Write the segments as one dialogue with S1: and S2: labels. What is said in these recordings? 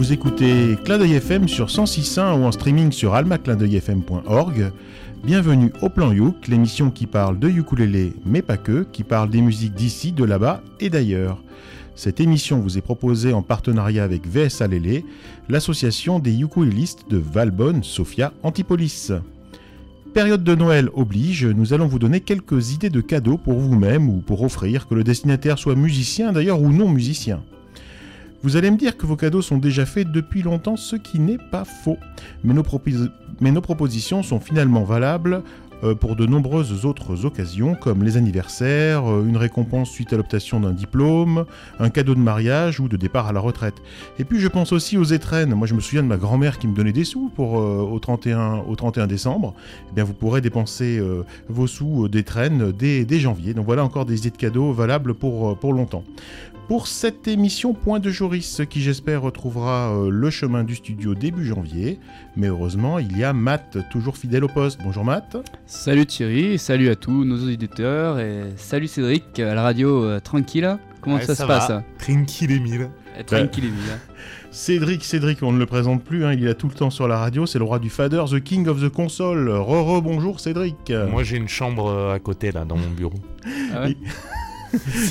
S1: Vous écoutez Clin FM sur 106.1 ou en streaming sur almaclindeuilfm.org. Bienvenue au Plan Youk, l'émission qui parle de ukulélé, mais pas que, qui parle des musiques d'ici, de là-bas et d'ailleurs. Cette émission vous est proposée en partenariat avec VSA Lélé, l'association des ukulélistes de Valbonne, Sofia, Antipolis. Période de Noël oblige, nous allons vous donner quelques idées de cadeaux pour vous-même ou pour offrir, que le destinataire soit musicien d'ailleurs ou non musicien. Vous allez me dire que vos cadeaux sont déjà faits depuis longtemps, ce qui n'est pas faux. Mais nos, propositions sont finalement valables euh, pour de nombreuses autres occasions, comme les anniversaires, euh, une récompense suite à l'obtention d'un diplôme, un cadeau de mariage ou de départ à la retraite. Et puis je pense aussi aux étrennes. Moi je me souviens de ma grand-mère qui me donnait des sous pour, euh, au, 31, au 31 décembre. Eh bien vous pourrez dépenser vos sous d'étrennes dès, dès, janvier. Donc voilà encore des idées de cadeaux valables pour longtemps pour cette émission Point de Joris, qui j'espère retrouvera euh, le chemin du studio début janvier. Mais heureusement, il y a Matt, toujours fidèle au poste. Bonjour Matt.
S2: Salut Thierry, salut à tous nos auditeurs et salut Cédric à la radio euh, tranquille. Comment ça, se passe
S3: Tranquille Emile.
S2: Eh, tranquille Emile.
S1: Cédric, Cédric, on ne le présente plus, hein, il est tout le temps sur la radio, c'est le roi du fader, the king of the console. Re-re, bonjour Cédric.
S3: Moi j'ai une chambre euh, à côté là, dans mon bureau.
S2: Ah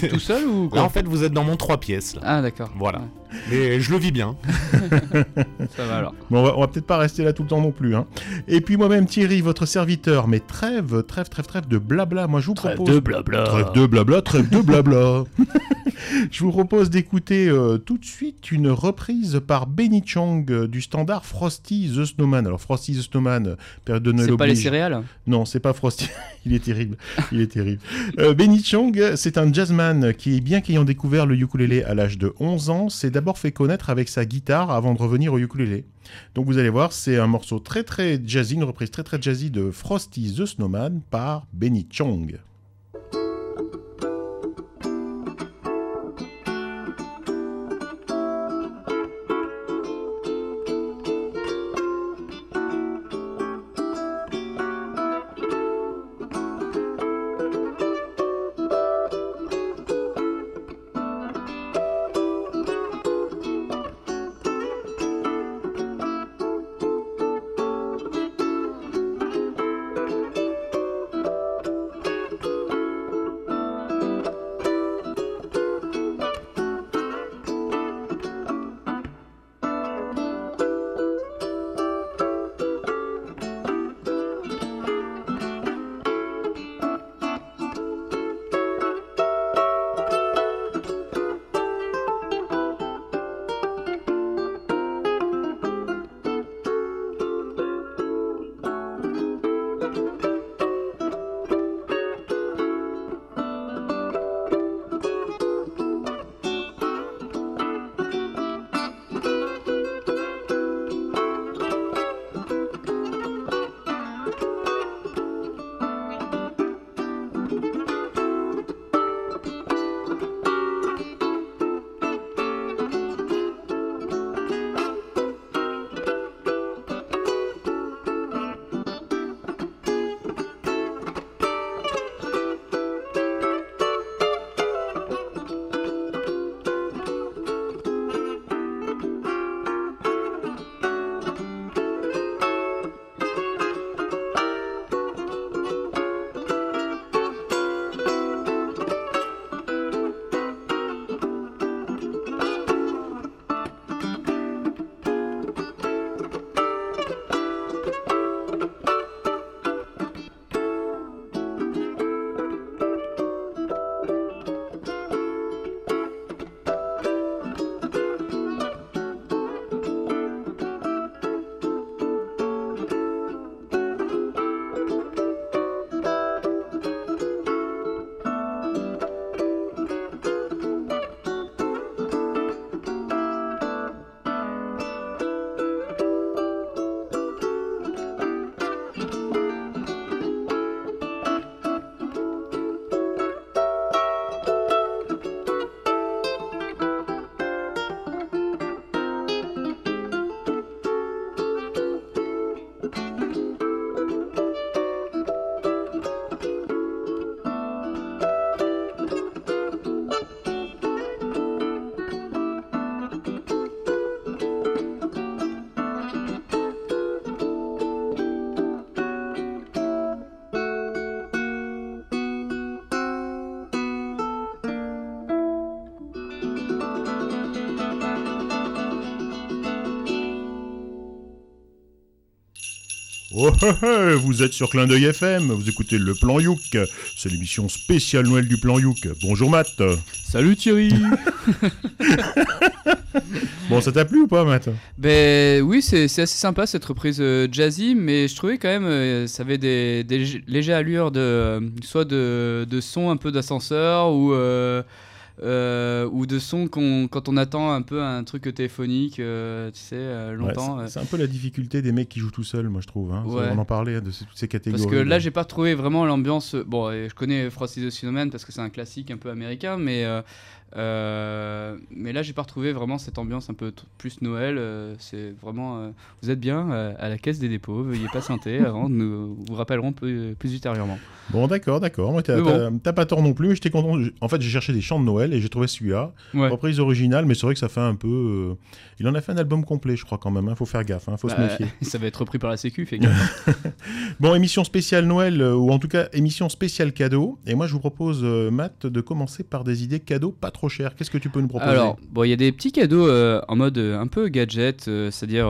S2: Tout seul ou
S3: Là, en fait, vous êtes dans mon 3 pièces.
S2: Ah, d'accord.
S3: Voilà. Mais je le vis bien.
S2: Ça va alors.
S1: Bon, on va, peut-être pas rester là tout le temps non plus. Hein. Et puis moi-même, Thierry, votre serviteur, mais trêve, trêve, trêve, trêve de blabla. Moi, je vous
S2: trêve
S1: propose.
S2: de blabla.
S1: Trêve de blabla, trêve de blabla. je vous propose d'écouter euh, tout de suite une reprise par Benny Chong euh, du standard Frosty the Snowman. Alors, Frosty the Snowman, période de Noël.
S2: C'est pas les céréales
S1: Non, c'est pas Frosty. Il est terrible. Il est terrible. Euh, Benny Chong, c'est un jazzman qui, bien qu'ayant découvert le ukulélé à l'âge de 11 ans, s'est d'abord fait connaître avec sa guitare avant de revenir au ukulélé. Donc vous allez voir, c'est un morceau très très jazzy, une reprise très très jazzy de Frosty the Snowman par Benny Chong. Oh, vous êtes sur Clin d'œil FM, vous écoutez le plan Youk, c'est l'émission spéciale Noël du plan Youk. Bonjour Matt.
S2: Salut Thierry
S1: Bon, ça t'a plu ou pas Matt?
S2: Ben oui, c'est assez sympa cette reprise euh, jazzy, mais je trouvais quand même euh, ça avait des, des lég- légères allures de euh, soit de, de son un peu d'ascenseur ou euh, ou de son quand on attend un peu un truc téléphonique, euh, tu sais, euh, longtemps.
S1: Ouais, c'est- un peu la difficulté des mecs qui jouent tout seuls, moi je trouve. hein.
S2: Ouais.
S1: On en parlait de ces- toutes ces catégories.
S2: Parce que là, j'ai pas trouvé vraiment l'ambiance. Bon, je connais Frosty the Snowman parce que c'est un classique un peu américain, mais euh, mais là, j'ai pas retrouvé vraiment cette ambiance un peu plus Noël. euh, c'est vraiment. euh, vous êtes bien à la caisse des dépôts. Veuillez patienter avant. Nous vous rappellerons plus, plus ultérieurement.
S1: Bon, d'accord, d'accord. Moi, t'as
S2: bon.
S1: pas tort non plus, j'étais content. En fait, j'ai cherché des chants de Noël et j'ai trouvé celui-là.
S2: Ouais.
S1: Reprise originale, mais c'est vrai que ça fait un peu. Il en a fait un album complet, je crois, quand même. Il faut faire gaffe, hein, faut se
S2: Bah,
S1: méfier.
S2: ça va être repris par la Sécu, fait gaffe.
S1: Bon, émission spéciale Noël, ou en tout cas émission spéciale cadeau. Et moi, je vous propose, Matt, de commencer par des idées cadeaux pas trop chères. Qu'est-ce que tu peux nous proposer
S2: Alors, bon, il y a des petits cadeaux euh, en mode euh, un peu gadget, euh, c'est-à-dire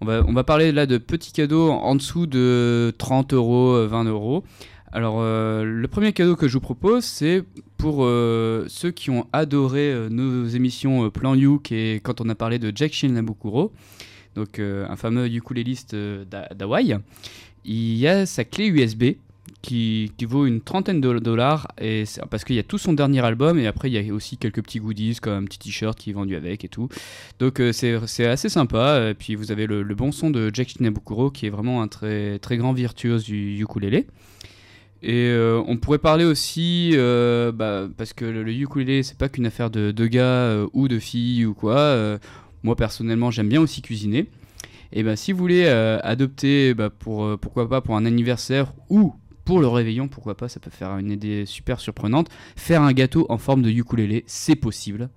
S2: on, va, on va parler là de petits cadeaux en dessous de 30 euros, euh, 20 euros. Alors, le premier cadeau que je vous propose, c'est pour ceux qui ont adoré nos émissions Plan Youk et quand on a parlé de Jack Nabukuro, donc un fameux ukuléliste d'Ha- d'Hawaï, il y a sa clé USB qui, vaut une trentaine de dollars et parce qu'il y a tout son dernier album et après il y a aussi quelques petits goodies comme un petit t-shirt qui est vendu avec et tout. Donc euh, c'est assez sympa et puis vous avez le, bon son de Jack Shinabukuro qui est vraiment un très très grand virtuose du ukulélé. Et euh, on pourrait parler aussi, euh, bah, parce que le, le ukulélé, c'est pas qu'une affaire de, gars euh, ou de filles ou quoi. moi personnellement, j'aime bien aussi cuisiner. Et ben si vous voulez adopter, bah, pour, pourquoi pas pour un anniversaire ou pour le réveillon, pourquoi pas, ça peut faire une idée super surprenante. Faire un gâteau en forme de ukulélé, c'est possible.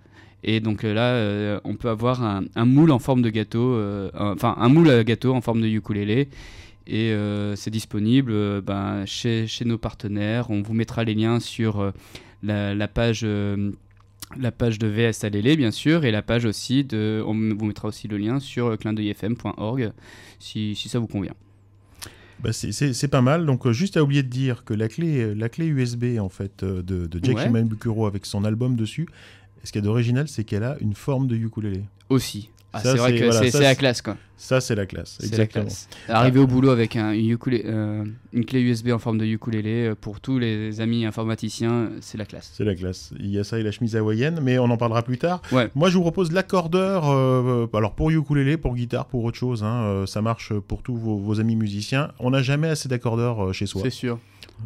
S2: Et donc euh, là, euh, on peut avoir un, moule en forme de gâteau, euh, enfin un moule à gâteau en forme de ukulélé. Et c'est disponible ben, chez, nos partenaires. On vous mettra les liens sur la, page, de VS bien sûr, et la page aussi de. On vous mettra aussi le lien sur clindeuilfm.org si ça vous convient.
S1: Bah, c'est- pas mal. Donc, euh, juste à oublier de dire que la clé, la clé USB en fait euh, de, de Jack
S2: Ouais.
S1: Bukuro avec son album dessus, ce qu'il y a d'original, c'est qu'elle a une forme de ukulélé.
S2: Aussi. Ah,
S1: Ça,
S2: c'est vrai que
S1: voilà,
S2: c'est la classe, quoi.
S1: Ça, c'est la classe.
S2: La
S1: Exactement.
S2: classe. Arriver au boulot avec un ukulé- euh, une clé USB en forme de ukulélé, euh, pour tous les amis informaticiens, c'est la classe.
S1: C'est la classe. Il y a ça et la chemise hawaïenne, mais on en parlera plus tard.
S2: Ouais.
S1: Moi, je vous propose l'accordeur. euh, alors, pour ukulélé, pour guitare, pour autre chose, hein, ça marche pour tous vos, vos amis musiciens. On n'a jamais assez d'accordeurs chez soi.
S2: C'est sûr.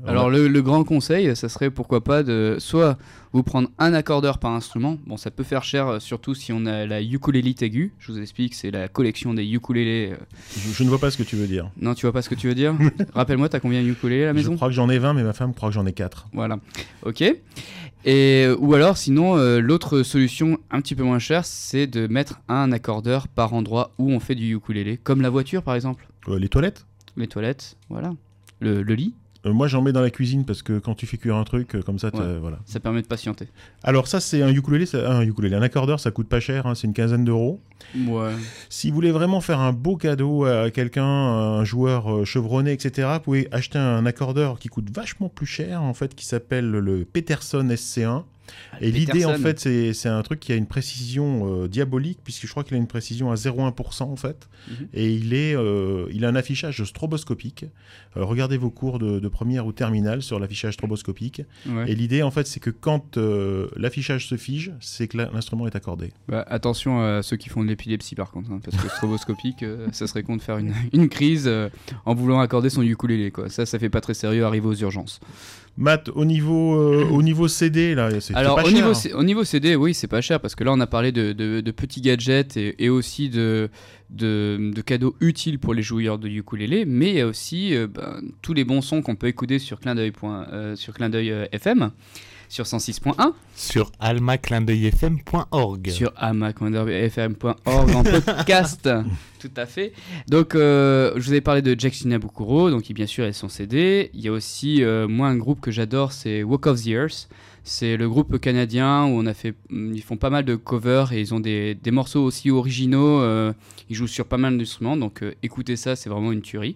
S2: Alors le, le grand conseil, ça serait pourquoi pas de soit vous prendre un accordeur par instrument. Bon, ça peut faire cher, euh, surtout si on a la ukulélite aiguë. Je vous explique, c'est la collection des ukulélés. euh.
S1: je, je ne vois pas ce que tu veux dire.
S2: Non, tu vois pas ce que tu veux dire? Rappelle-moi, t'as combien de ukulélés à la
S1: Je
S2: maison?
S1: crois que j'en ai 20, mais ma femme croit que j'en ai 4.
S2: Voilà. Ok. Et ou alors, sinon, euh, l'autre solution un petit peu moins chère, c'est de mettre un accordeur par endroit où on fait du ukulélé, comme la voiture par exemple,
S1: Euh, les toilettes
S2: les toilettes, voilà, le, le lit.
S1: Euh, Moi, j'en mets dans la cuisine parce que quand tu fais cuire un truc euh, comme ça,
S2: Ouais.
S1: voilà.
S2: Ça permet de patienter.
S1: Alors ça, c'est un ukulélé, un ukulélé, un accordeur, ça coûte pas cher, hein, c'est une quinzaine d'euros.
S2: Ouais.
S1: Si vous voulez vraiment faire un beau cadeau à quelqu'un, un joueur euh, chevronné, etc., vous pouvez acheter un accordeur qui coûte vachement plus cher, en fait, qui s'appelle le Peterson SC1. Et l'idée, en fait, c'est un truc qui a une précision euh, diabolique, puisque je crois qu'il a une précision à 0,1%, en fait.
S2: Mhm.
S1: Et il, est, euh, il a un affichage stroboscopique. Euh, regardez vos cours de, de première ou terminale sur l'affichage stroboscopique.
S2: Ouais.
S1: Et l'idée, en fait, c'est que quand l'affichage se fige, c'est que l'instrument est accordé.
S2: Bah, attention à ceux qui font de l'épilepsie par contre, hein, parce que stroboscopique, ça serait con de faire une, une crise en voulant accorder son ukulélé. Quoi. Ça, ça fait pas très sérieux, arriver aux urgences.
S1: Matt, au niveau, euh, au niveau CD, là, c'est
S2: Alors,
S1: pas
S2: au
S1: cher.
S2: niveau, C- au niveau CD, oui, c'est pas cher, parce que là, on a parlé de, de- de petits gadgets et, et aussi de, de, de cadeaux utiles pour les joueurs de ukulélé, mais il y a aussi euh, ben, tous les bons sons qu'on peut écouter sur clin d'œil point- sur clin d'œil euh, FM, sur 106.1.
S3: Sur almaclindeuilfm.org.
S2: sur amacfm.org en podcast. Tout à fait. Donc, euh, je vous avais parlé de Jackson Nabukuro, donc qui bien sûr est son CD. Il y a aussi, euh, moi, un groupe que j'adore, c'est Walk of the Earth. C'est le groupe canadien où on a fait, mm, ils font pas mal de covers et ils ont des, des morceaux aussi originaux. euh, ils jouent sur pas mal d'instruments, donc écoutez ça, c'est vraiment une tuerie.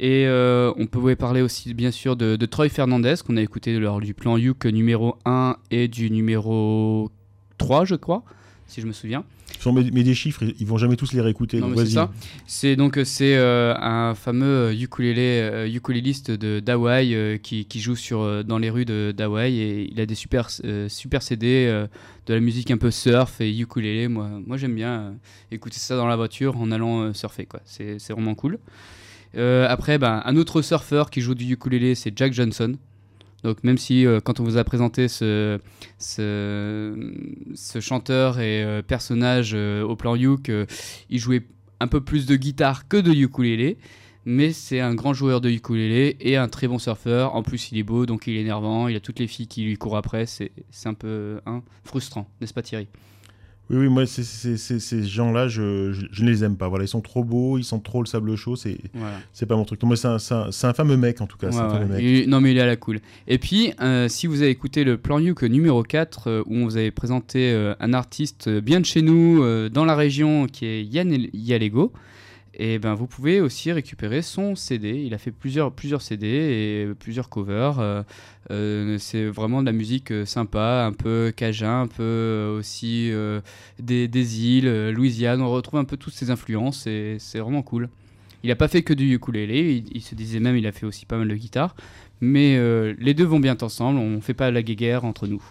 S2: Et euh, on pouvait parler aussi bien sûr de, de Troy Fernandez qu'on a écouté lors du plan Youk numéro 1 et du numéro 3 je crois, si je me souviens.
S1: Mes des chiffres, ils vont jamais tous les réécouter.
S2: Mais c'est ça. C'est donc euh, c'est euh, un fameux ukulélé, euh, ukuléliste de d'Hawaï euh, qui, qui joue sur euh, dans les rues de d'Hawaï et il a des super euh, super CD euh, de la musique un peu surf et ukulélé. Moi moi j'aime bien euh, écouter ça dans la voiture en allant euh, surfer quoi. C'est c'est vraiment cool. Euh, après ben, un autre surfeur qui joue du ukulélé c'est Jack Johnson. Donc même si euh, quand on vous a présenté ce, ce, chanteur et euh, personnage au plan Yuk, il jouait un peu plus de guitare que de ukulélé, mais c'est un grand joueur de ukulélé et un très bon surfeur. En plus, il est beau, donc il est énervant, il a toutes les filles qui lui courent après, c'est c'est un peu hein, frustrant, n'est-ce pas Thierry?
S1: Oui, oui, moi, ces gens-là, je, je, je ne les aime pas. Voilà, ils sont trop beaux, ils sont trop le sable chaud, c'est pas mon truc. Moi, c'est un, fameux mec, en tout cas. c'est
S2: Ouais,
S1: un fameux
S2: ouais.
S1: mec.
S2: Il- non mais il est à la cool. Et puis, euh, si vous avez écouté le plan Yuk numéro 4, euh, où on vous avait présenté euh, un artiste bien de chez nous, dans la région, qui est Yann El- Yalego, et ben vous pouvez aussi récupérer son CD. Il a fait plusieurs, plusieurs CD et plusieurs covers. euh, euh, c'est vraiment de la musique euh, sympa, un peu cajun, un peu aussi des, des îles, Louisiane. On retrouve un peu toutes ces influences et c'est vraiment cool. Il n'a pas fait que du ukulélé, il, il se disait même il a fait aussi pas mal de guitare. Mais les deux vont bien ensemble, on fait pas la guéguerre entre nous.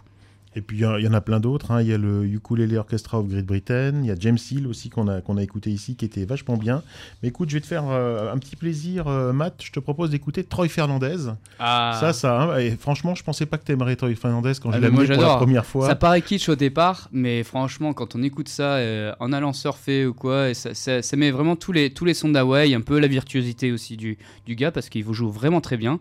S1: Et puis, il y, en- il y en a plein d'autres. hein. Il y a le Ukulele Orchestra of Great Britain. Il y a James Hill aussi qu'on a, qu'on a écouté ici, qui était vachement bien. Mais écoute, je vais te faire euh, un petit plaisir, euh, Matt. Je te propose d'écouter Troy Fernandez.
S2: Ah,
S1: Ça, ça. hein. Et franchement, je pensais pas que t'aimerais Troy Fernandez quand
S2: Ah,
S1: je l'ai pour la première fois.
S2: Ça paraît kitsch au départ, mais franchement, quand on écoute ça euh, en allant surfer ou quoi, et ça, ça- ça met vraiment tous les, tous les sons d'Hawaï, un peu la virtuosité aussi du, du gars, parce qu'il vous joue vraiment très bien.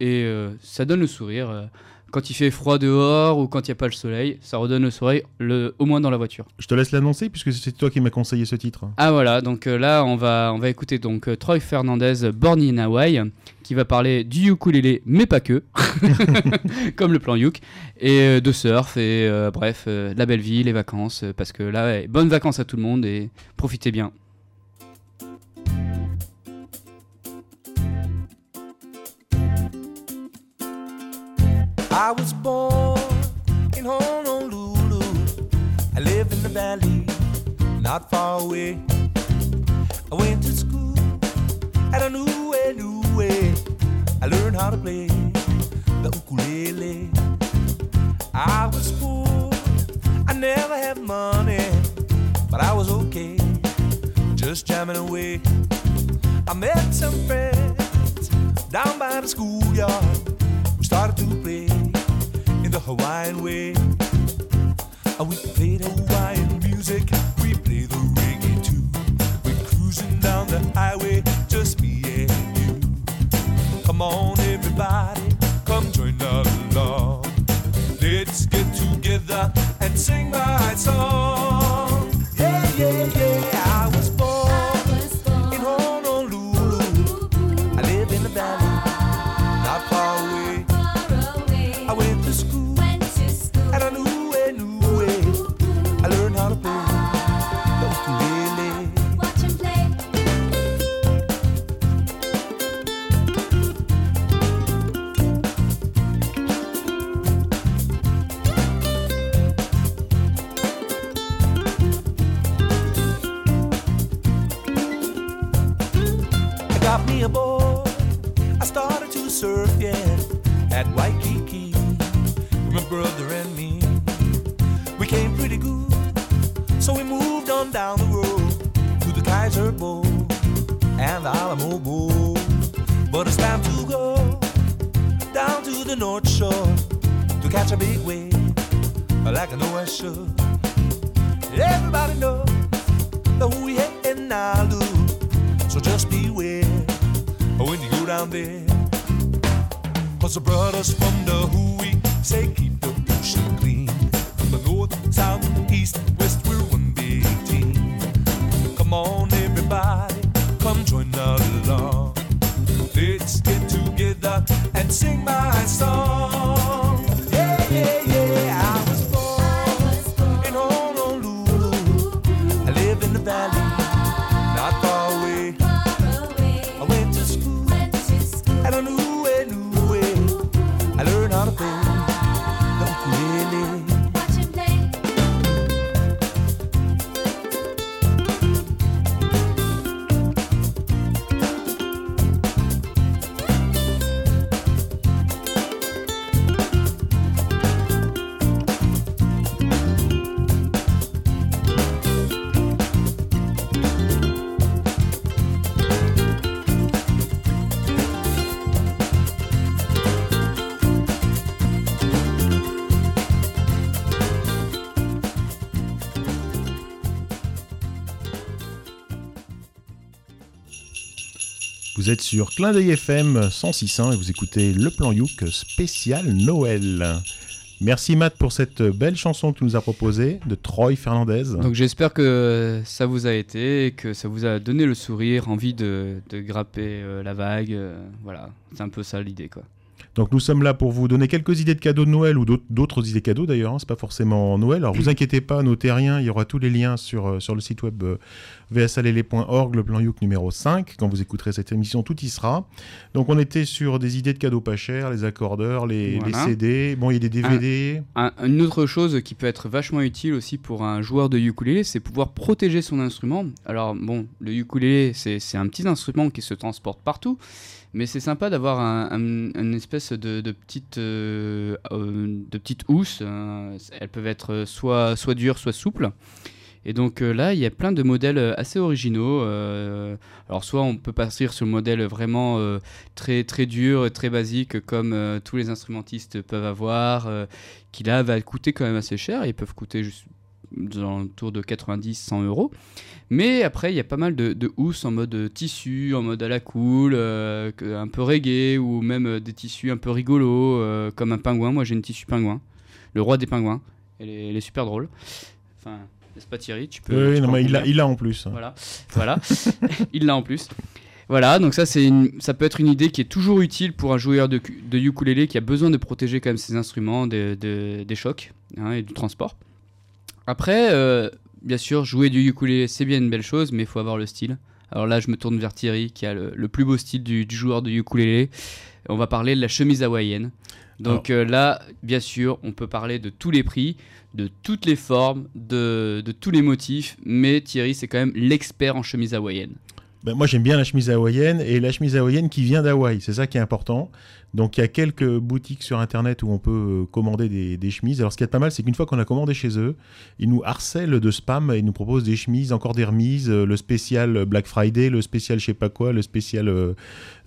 S2: Et ça donne le sourire. Quand il fait froid dehors ou quand il n'y a pas le soleil, ça redonne le soleil, le, au moins dans la voiture.
S1: Je te laisse l'annoncer puisque c'est toi qui m'as conseillé ce titre.
S2: Ah voilà, donc euh, là on va, on va écouter donc euh, Troy Fernandez, Born in Hawaii, qui va parler du ukulélé, mais pas que, comme le plan Yuk, et euh, de surf, et bref, la belle vie, les vacances, parce que là, ouais, bonnes vacances à tout le monde et profitez bien.
S4: I was born in Honolulu. I live in the valley, not far away. I went to school at a new way, new way. I learned how to play the ukulele. I was poor, I never had money, but I was okay, just jamming away. I met some friends down by the schoolyard. We started to play Hawaiian way. We played Hawaiian music, we played the reggae too. We're cruising down the highway, just me and you. Come on, everybody, come join along. Let's get together and sing my song. At Waikiki. with My brother and me, we came pretty good. So we moved on down the road to the Kaiser Bowl and the Alamo Bowl. But it's time to go down to the North Shore to catch a big wave, like I know I should. Everybody knows that we heading now, so just beware when you go down there. Cause the brothers from the Hui say keep the ocean
S1: Vous êtes sur Clin d'œil FM 106.1 et vous écoutez Le Plan Youk spécial Noël. Merci Matt pour cette belle chanson que tu nous as proposée de Troy Fernandez.
S2: Donc j'espère que ça vous a été et que ça vous a donné le sourire, envie de, de grapper euh, la vague. euh, voilà, c'est un peu ça l'idée quoi.
S1: Donc nous sommes là pour vous donner quelques idées de cadeaux de Noël ou d'autres- idées cadeaux d'ailleurs, hein, c'est pas forcément Noël. Alors vous inquiétez pas, notez rien, il y aura tous les liens sur, euh, sur le site web euh, vsalele.org, le plan Youk numéro 5. Quand vous écouterez cette émission, tout y sera. Donc on était sur des idées de cadeaux pas chers, les accordeurs, les,
S2: Voilà.
S1: les CD, bon il y a des DVD.
S2: Un- une autre chose qui peut être vachement utile aussi pour un joueur de ukulélé, c'est pouvoir protéger son instrument. Alors bon, le ukulélé, c'est un petit instrument qui se transporte partout, mais c'est sympa d'avoir un, un- une espèce de, petite, euh, euh, de petite housse. euh, elles peuvent être soit, soit dures, soit souples. Et donc euh, là, il y a plein de modèles assez originaux. alors soit on peut partir sur le modèle vraiment très très dur, très basique, comme tous les instrumentistes peuvent avoir, qui là va coûter quand même assez cher. Ils peuvent coûter juste dans autour de 90-100 euros. Mais après, il y a pas mal de, de housses en mode tissu, en mode à la cool, euh, un peu reggae, ou même euh, des tissus un peu rigolos, euh, comme un pingouin. Moi, j'ai une tissu pingouin, le roi des pingouins. Elle est, elle est super drôle. Enfin, n'est-ce pas Thierry? Tu peux.
S1: Oui,
S2: tu
S1: non, mais il l'a il l'a en plus.
S2: Voilà, voilà. il l'a en plus. Voilà, donc ça, une- ça peut être une idée qui est toujours utile pour un joueur de, de ukulélé qui a besoin de protéger quand même ses instruments de- de- des chocs hein, et du transport. Après, euh, bien sûr, jouer du ukulélé, c'est bien une belle chose, mais il faut avoir le style. Alors là, je me tourne vers Thierry, qui a le, le plus beau style du, du joueur de ukulélé. On va parler de la chemise hawaïenne. Donc euh, là, bien sûr, on peut parler de tous les prix, de toutes les formes, de, de tous les motifs, mais Thierry, c'est quand même l'expert en chemise hawaïenne.
S1: Ben, moi j'aime bien la chemise hawaïenne et la chemise hawaïenne qui vient d'Hawaï, c'est ça qui est important. Donc il y a quelques boutiques sur internet où on peut euh, commander des, des chemises. Alors ce qui est pas mal, c'est qu'une fois qu'on a commandé chez eux, ils nous harcèlent de spam et ils nous proposent des chemises, encore des remises, euh, le spécial Black Friday, le spécial je sais pas quoi, le spécial euh,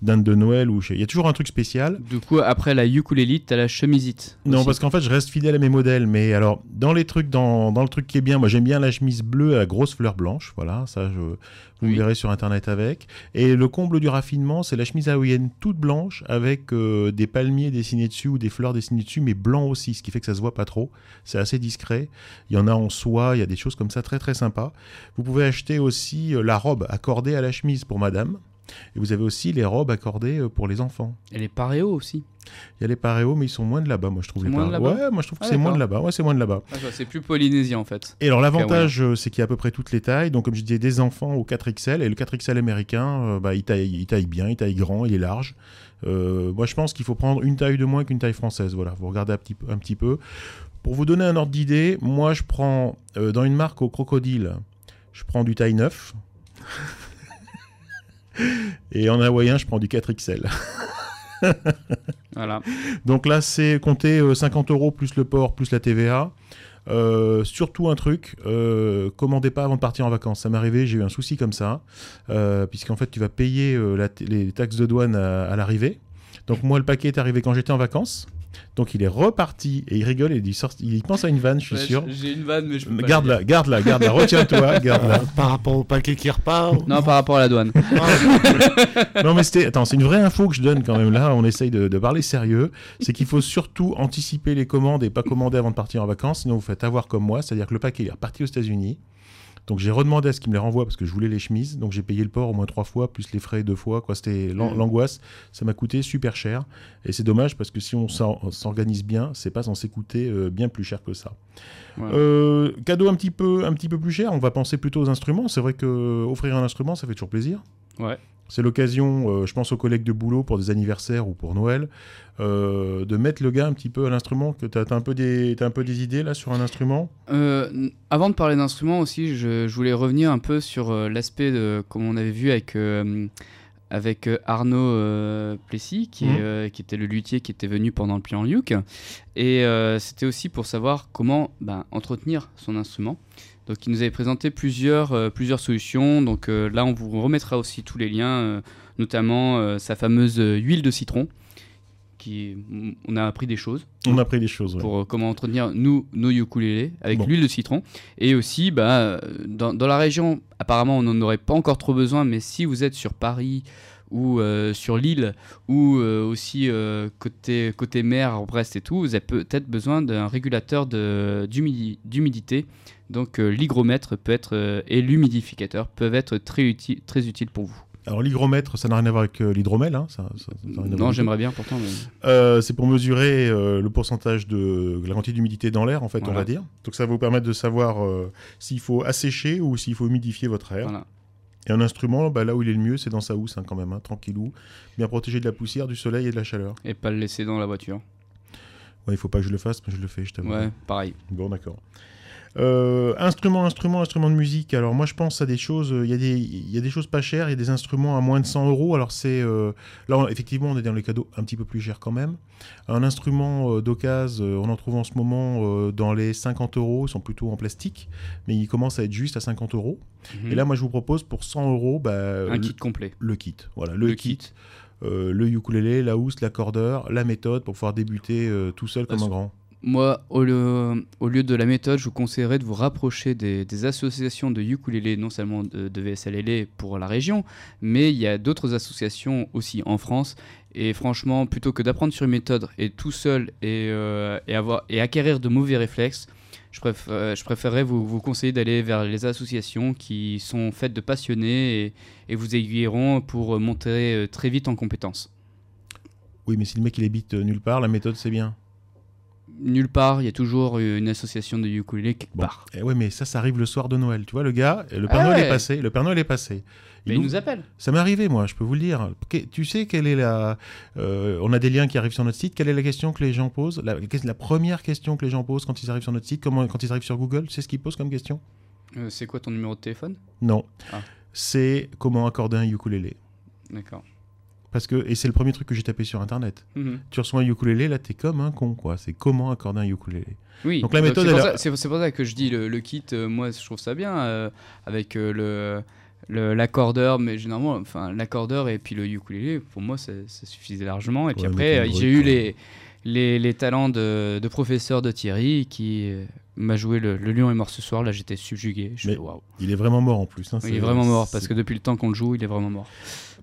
S1: dinde de Noël. ou Il y a toujours un truc spécial.
S2: Du coup, après la ukulélé, t'as la chemisite.
S1: Non, parce qu'en fait, je reste fidèle à mes modèles. Mais alors, dans les trucs, dans, dans le truc qui est bien, moi j'aime bien la chemise bleue à la grosse fleur blanche. Voilà, ça, je, vous
S2: Oui.
S1: me verrez sur internet avec. Et le comble du raffinement, c'est la chemise hawaïenne toute blanche avec euh, des palmiers dessinés dessus ou des fleurs dessinées dessus, mais blanc aussi, ce qui fait que ça se voit pas trop. C'est assez discret. Il y en a en soie, il y a des choses comme ça très très sympas. Vous pouvez acheter aussi euh, la robe accordée à la chemise pour madame. Et vous avez aussi les robes accordées euh, pour les enfants.
S2: Et les paréos aussi.
S1: Il y a les paréos, mais ils sont moins de là-bas, moi je trouve. Les
S2: moins de
S1: Ouais, moi je trouve que
S2: Ah,
S1: c'est moins de là-bas. Ouais, c'est moins de là-bas.
S2: Ah, c'est plus polynésien en fait.
S1: Et alors l'avantage, euh, c'est qu'il y a à peu près toutes les tailles. Donc comme je disais, des enfants au 4XL. Et le 4XL américain, euh, bah, il, taille, il taille bien, il taille grand, il est large. Euh, moi je pense qu'il faut prendre une taille de moins qu'une taille française. Voilà, vous regardez un petit, peu- un petit peu. Pour vous donner un ordre d'idée, moi je prends euh, dans une marque au crocodile, je prends du taille 9. Et en hawaïen, je prends du 4XL.
S2: Voilà.
S1: Donc là, c'est compter euh, 50 euros plus le port, plus la TVA. Euh, surtout un truc, euh, commandez pas avant de partir en vacances. Ça m'est arrivé, j'ai eu un souci comme ça, euh, puisqu'en fait tu vas payer les taxes de douane à l'arrivée. Donc moi le paquet est arrivé quand j'étais en vacances, donc il est reparti et il rigole et il, sort- il pense à une vanne, je suis
S2: Ouais,
S1: sûr.
S2: J'ai une vanne, mais je peux pas la
S1: Garde-la,
S2: dire.
S1: garde-la, garde-la, retiens-toi, garde-la.
S3: Euh, par rapport au paquet qui repart.
S2: Non, par rapport à la douane.
S1: Non mais c'était, attends, c'est une vraie info que je donne quand même là. On essaye de, de parler sérieux. C'est qu'il faut surtout anticiper les commandes et pas commander avant de partir en vacances. Sinon vous faites avoir comme moi, c'est-à-dire que le paquet est reparti aux États-Unis. Donc j'ai redemandé à ce qu'il me les renvoie parce que je voulais les chemises. Donc j'ai payé le port au moins trois fois plus les frais deux fois. Quoi, c'était
S2: Mm.
S1: l'angoisse. Ça m'a coûté super cher et c'est dommage parce que si on s'organise bien, c'est pas censé coûter euh, bien plus cher que ça. Euh, cadeau un petit peu un petit peu plus cher. On va penser plutôt aux instruments. C'est vrai que offrir un instrument, ça fait toujours plaisir.
S2: Ouais.
S1: C'est l'occasion, euh, je pense aux collègues de boulot pour des anniversaires ou pour Noël, euh, de mettre le gars un petit peu à l'instrument. Que t'as, t'as un peu des, idées là sur un instrument?
S2: Euh, avant de parler d'instruments aussi, je, je voulais revenir un peu sur l'aspect de, comme on avait vu avec, avec Arnaud Plessis, qui, est, euh, qui était le luthier qui était venu pendant le plan Luke. Et c'était aussi pour savoir comment ben, entretenir son instrument. Donc il nous avait présenté plusieurs, euh, plusieurs solutions. Donc euh, là, on vous remettra aussi tous les liens, euh, notamment sa fameuse huile de citron. Qui, on a appris des choses
S1: On a pris des choses.
S2: pour comment entretenir nous, nos ukulélés avec
S1: Bon.
S2: l'huile de citron. Et aussi, bah, dans, dans la région, apparemment, on n'en aurait pas encore trop besoin, mais si vous êtes sur Paris ou euh, sur l'île ou euh, aussi euh, côté, côté mer, Brest et tout, vous avez peut-être besoin d'un régulateur d'humidité. Donc l'hygromètre peut être, et l'humidificateur peuvent être très, uti- très utiles pour vous.
S1: Alors l'hygromètre, ça n'a rien à voir avec euh, l'hydromel, hein, ça, ça- ça
S2: Non, j'aimerais bien pourtant. mais-.
S1: Euh, c'est pour mesurer euh, le pourcentage de la quantité d'humidité dans l'air, en fait, on va dire. Donc ça va vous permettre de savoir s'il faut assécher ou s'il faut humidifier votre air.
S2: Voilà.
S1: Et un instrument, bah, là où il est le mieux, c'est dans sa housse, hein, quand même, hein, tranquillou, bien protégé de la poussière, du soleil et de la chaleur.
S2: Et pas le laisser dans la voiture.
S1: Ouais, il faut pas que je le fasse, mais je le fais, je t'avoue.
S2: Ouais, pareil.
S1: Bon, d'accord. Euh, instrument, instrument, instrument de musique. Alors moi, je pense à des choses. euh, Il y a des, il y a des choses pas chères. Il y a des instruments à moins de 100 euros. Alors c'est euh, là, on- effectivement, on est dans les cadeaux un petit peu plus chers quand même. Un instrument euh, d'occasion, on en trouve en ce moment dans les 50 euros. Ils sont plutôt en plastique, mais ils commencent à être juste à 50 euros.
S2: Mhm.
S1: Et là, moi, je vous propose pour 100 euros, bah,
S2: un
S1: le,
S2: kit complet.
S1: le kit. Voilà, le, kit. euh, le ukulélé, la housse, l'accordeur, la méthode pour pouvoir débuter tout seul comme un grand.
S2: Moi, au lieu, de la méthode, je vous conseillerais de vous rapprocher des, associations de ukulélé, non seulement de, VSLL pour la région, mais il y a d'autres associations aussi en France. Et franchement, plutôt que d'apprendre sur une méthode et tout seul et, euh, avoir, et acquérir de mauvais réflexes, je, préfère, je préférerais vous, conseiller d'aller vers les associations qui sont faites de passionnés et, et vous aiguilleront pour monter euh, très vite en compétences.
S1: Oui, mais si le mec il habite euh, nulle part, la méthode c'est bien.
S2: Nulle part, il y a toujours une association de ukulélé quelque
S1: Bon.
S2: part.
S1: Eh ouais, mais ça, ça arrive le soir de Noël. Tu vois, le gars, le Père
S2: Ah
S1: Noël
S2: ouais.
S1: est passé. Le Père Noël est passé.
S2: Mais
S1: Il
S2: il
S1: nous-
S2: nous appelle.
S1: Ça m'est arrivé, moi, je peux vous le dire. Tu sais quelle est la. euh, on a des liens qui arrivent sur notre site. Quelle est la question que les gens posent? La, la première question que les gens posent quand ils arrivent sur notre site, comment, quand ils arrivent sur Google, sais ce qu'ils posent comme question?
S2: Euh, c'est quoi ton numéro de téléphone?
S1: Non.
S2: Ah.
S1: C'est comment accorder un ukulélé.
S2: D'accord.
S1: Parce que, et c'est le premier truc que j'ai tapé sur internet.
S2: Mhm.
S1: Tu reçois un ukulélé, là, t'es comme un con, quoi. C'est comment accorder un ukulélé.
S2: Oui.
S1: Donc la méthode,
S2: c'est pour, ça- pour que je dis le, le kit. euh, moi, je trouve ça bien euh, avec euh, le l'accordeur, mais généralement, enfin l'accordeur et puis le ukulélé, pour moi, ça, ça suffisait largement. Et puis
S1: Ouais,
S2: après, euh, j'ai eu
S1: quoi.
S2: les, les les talents de, de professeur de Thierry qui euh, m'a joué le, le lion est mort ce soir. Là, j'étais subjugué. Je
S1: Mais
S2: fais, waouh.
S1: Il est vraiment mort en plus. hein,
S2: Il est vraiment mort parce que depuis le temps qu'on le joue, il est vraiment mort.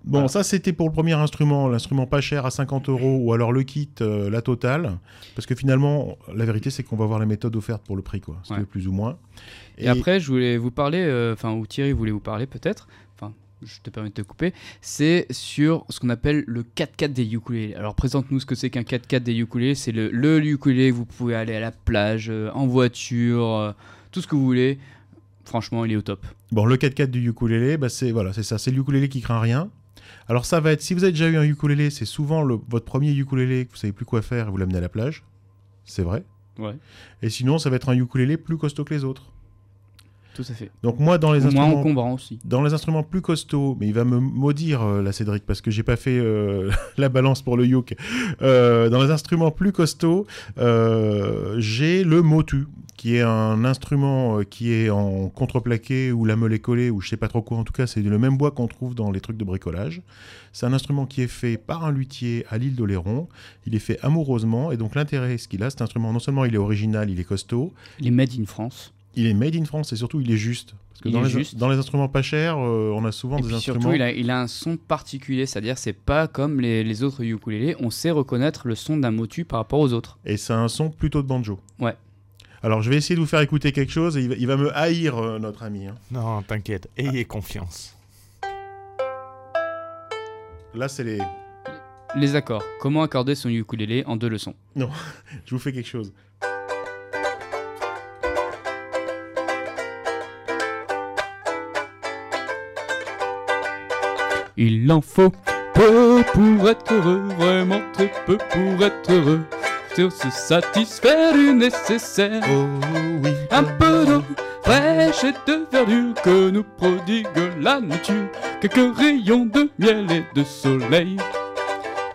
S1: Bon,
S2: Voilà.
S1: ça c'était pour le premier instrument, l'instrument pas cher à 50 euros, ou alors le kit, euh, la totale. Parce que finalement, la vérité c'est qu'on va voir les méthodes offertes pour le prix, quoi,
S2: Ouais.
S1: plus ou moins.
S2: Et, après, je voulais vous parler, euh, enfin, ou Thierry voulait vous parler peut-être, enfin, je te permets de te couper, c'est sur ce qu'on appelle le 4x4 des ukulélés. Alors, présente-nous ce que c'est qu'un 4x4 des ukulélés. C'est le, le ukulélé, vous pouvez aller à la plage, euh, en voiture, tout ce que vous voulez. Franchement, il est au top.
S1: Bon, le 4x4 du ukulélé, bah, c'est voilà, c'est ça, c'est le ukulélé qui craint rien. Alors ça va être, si vous avez déjà eu un ukulélé, c'est souvent le- votre premier ukulélé que vous savez plus quoi faire et vous l'amenez à la plage. C'est vrai.
S2: Ouais.
S1: Et sinon, ça va être un ukulélé plus costaud que les autres.
S2: Tout à fait.
S1: Donc moi, dans les
S2: moins
S1: instruments...
S2: encombrant aussi.
S1: Dans les instruments plus costauds, mais il va me maudire euh, là Cédric parce que j'ai pas fait euh, la balance pour le yuk. Euh, dans les instruments plus costauds, j'ai le motu qui est un instrument qui est en contreplaqué ou lamellé collé ou je sais pas trop quoi. En tout cas, c'est le même bois qu'on trouve dans les trucs de bricolage. C'est un instrument qui est fait par un luthier à l'île d'Oléron. Il est fait amoureusement et donc l'intérêt, ce qu'il a, cet instrument, non seulement il est original, il est costaud,
S2: Il est made in France.
S1: Il est made in France et surtout il est juste. Parce que
S2: Il
S1: dans,
S2: est
S1: les,
S2: juste.
S1: dans les instruments pas chers, euh, on a souvent
S2: Et
S1: des
S2: puis
S1: instruments.
S2: surtout, il a, il a un son particulier, c'est-à-dire c'est pas comme les, les autres ukulélés. On sait reconnaître le son d'un motu par rapport aux autres.
S1: Et c'est un son plutôt de banjo.
S2: Ouais.
S1: Alors je vais essayer de vous faire écouter quelque chose et il va, il va me haïr, euh, notre ami. hein.
S3: Non, t'inquiète, ayez confiance.
S1: Là, c'est les.
S2: Les accords. Comment accorder son ukulélé en deux leçons?
S1: Je vous fais quelque chose.
S2: Il en faut peu pour être heureux, vraiment très peu pour être heureux. C'est aussi satisfaire du nécessaire.
S1: Oh oui.
S2: Un peu d'eau fraîche et de verdure que nous prodigue la nature. Quelques rayons de miel et de soleil.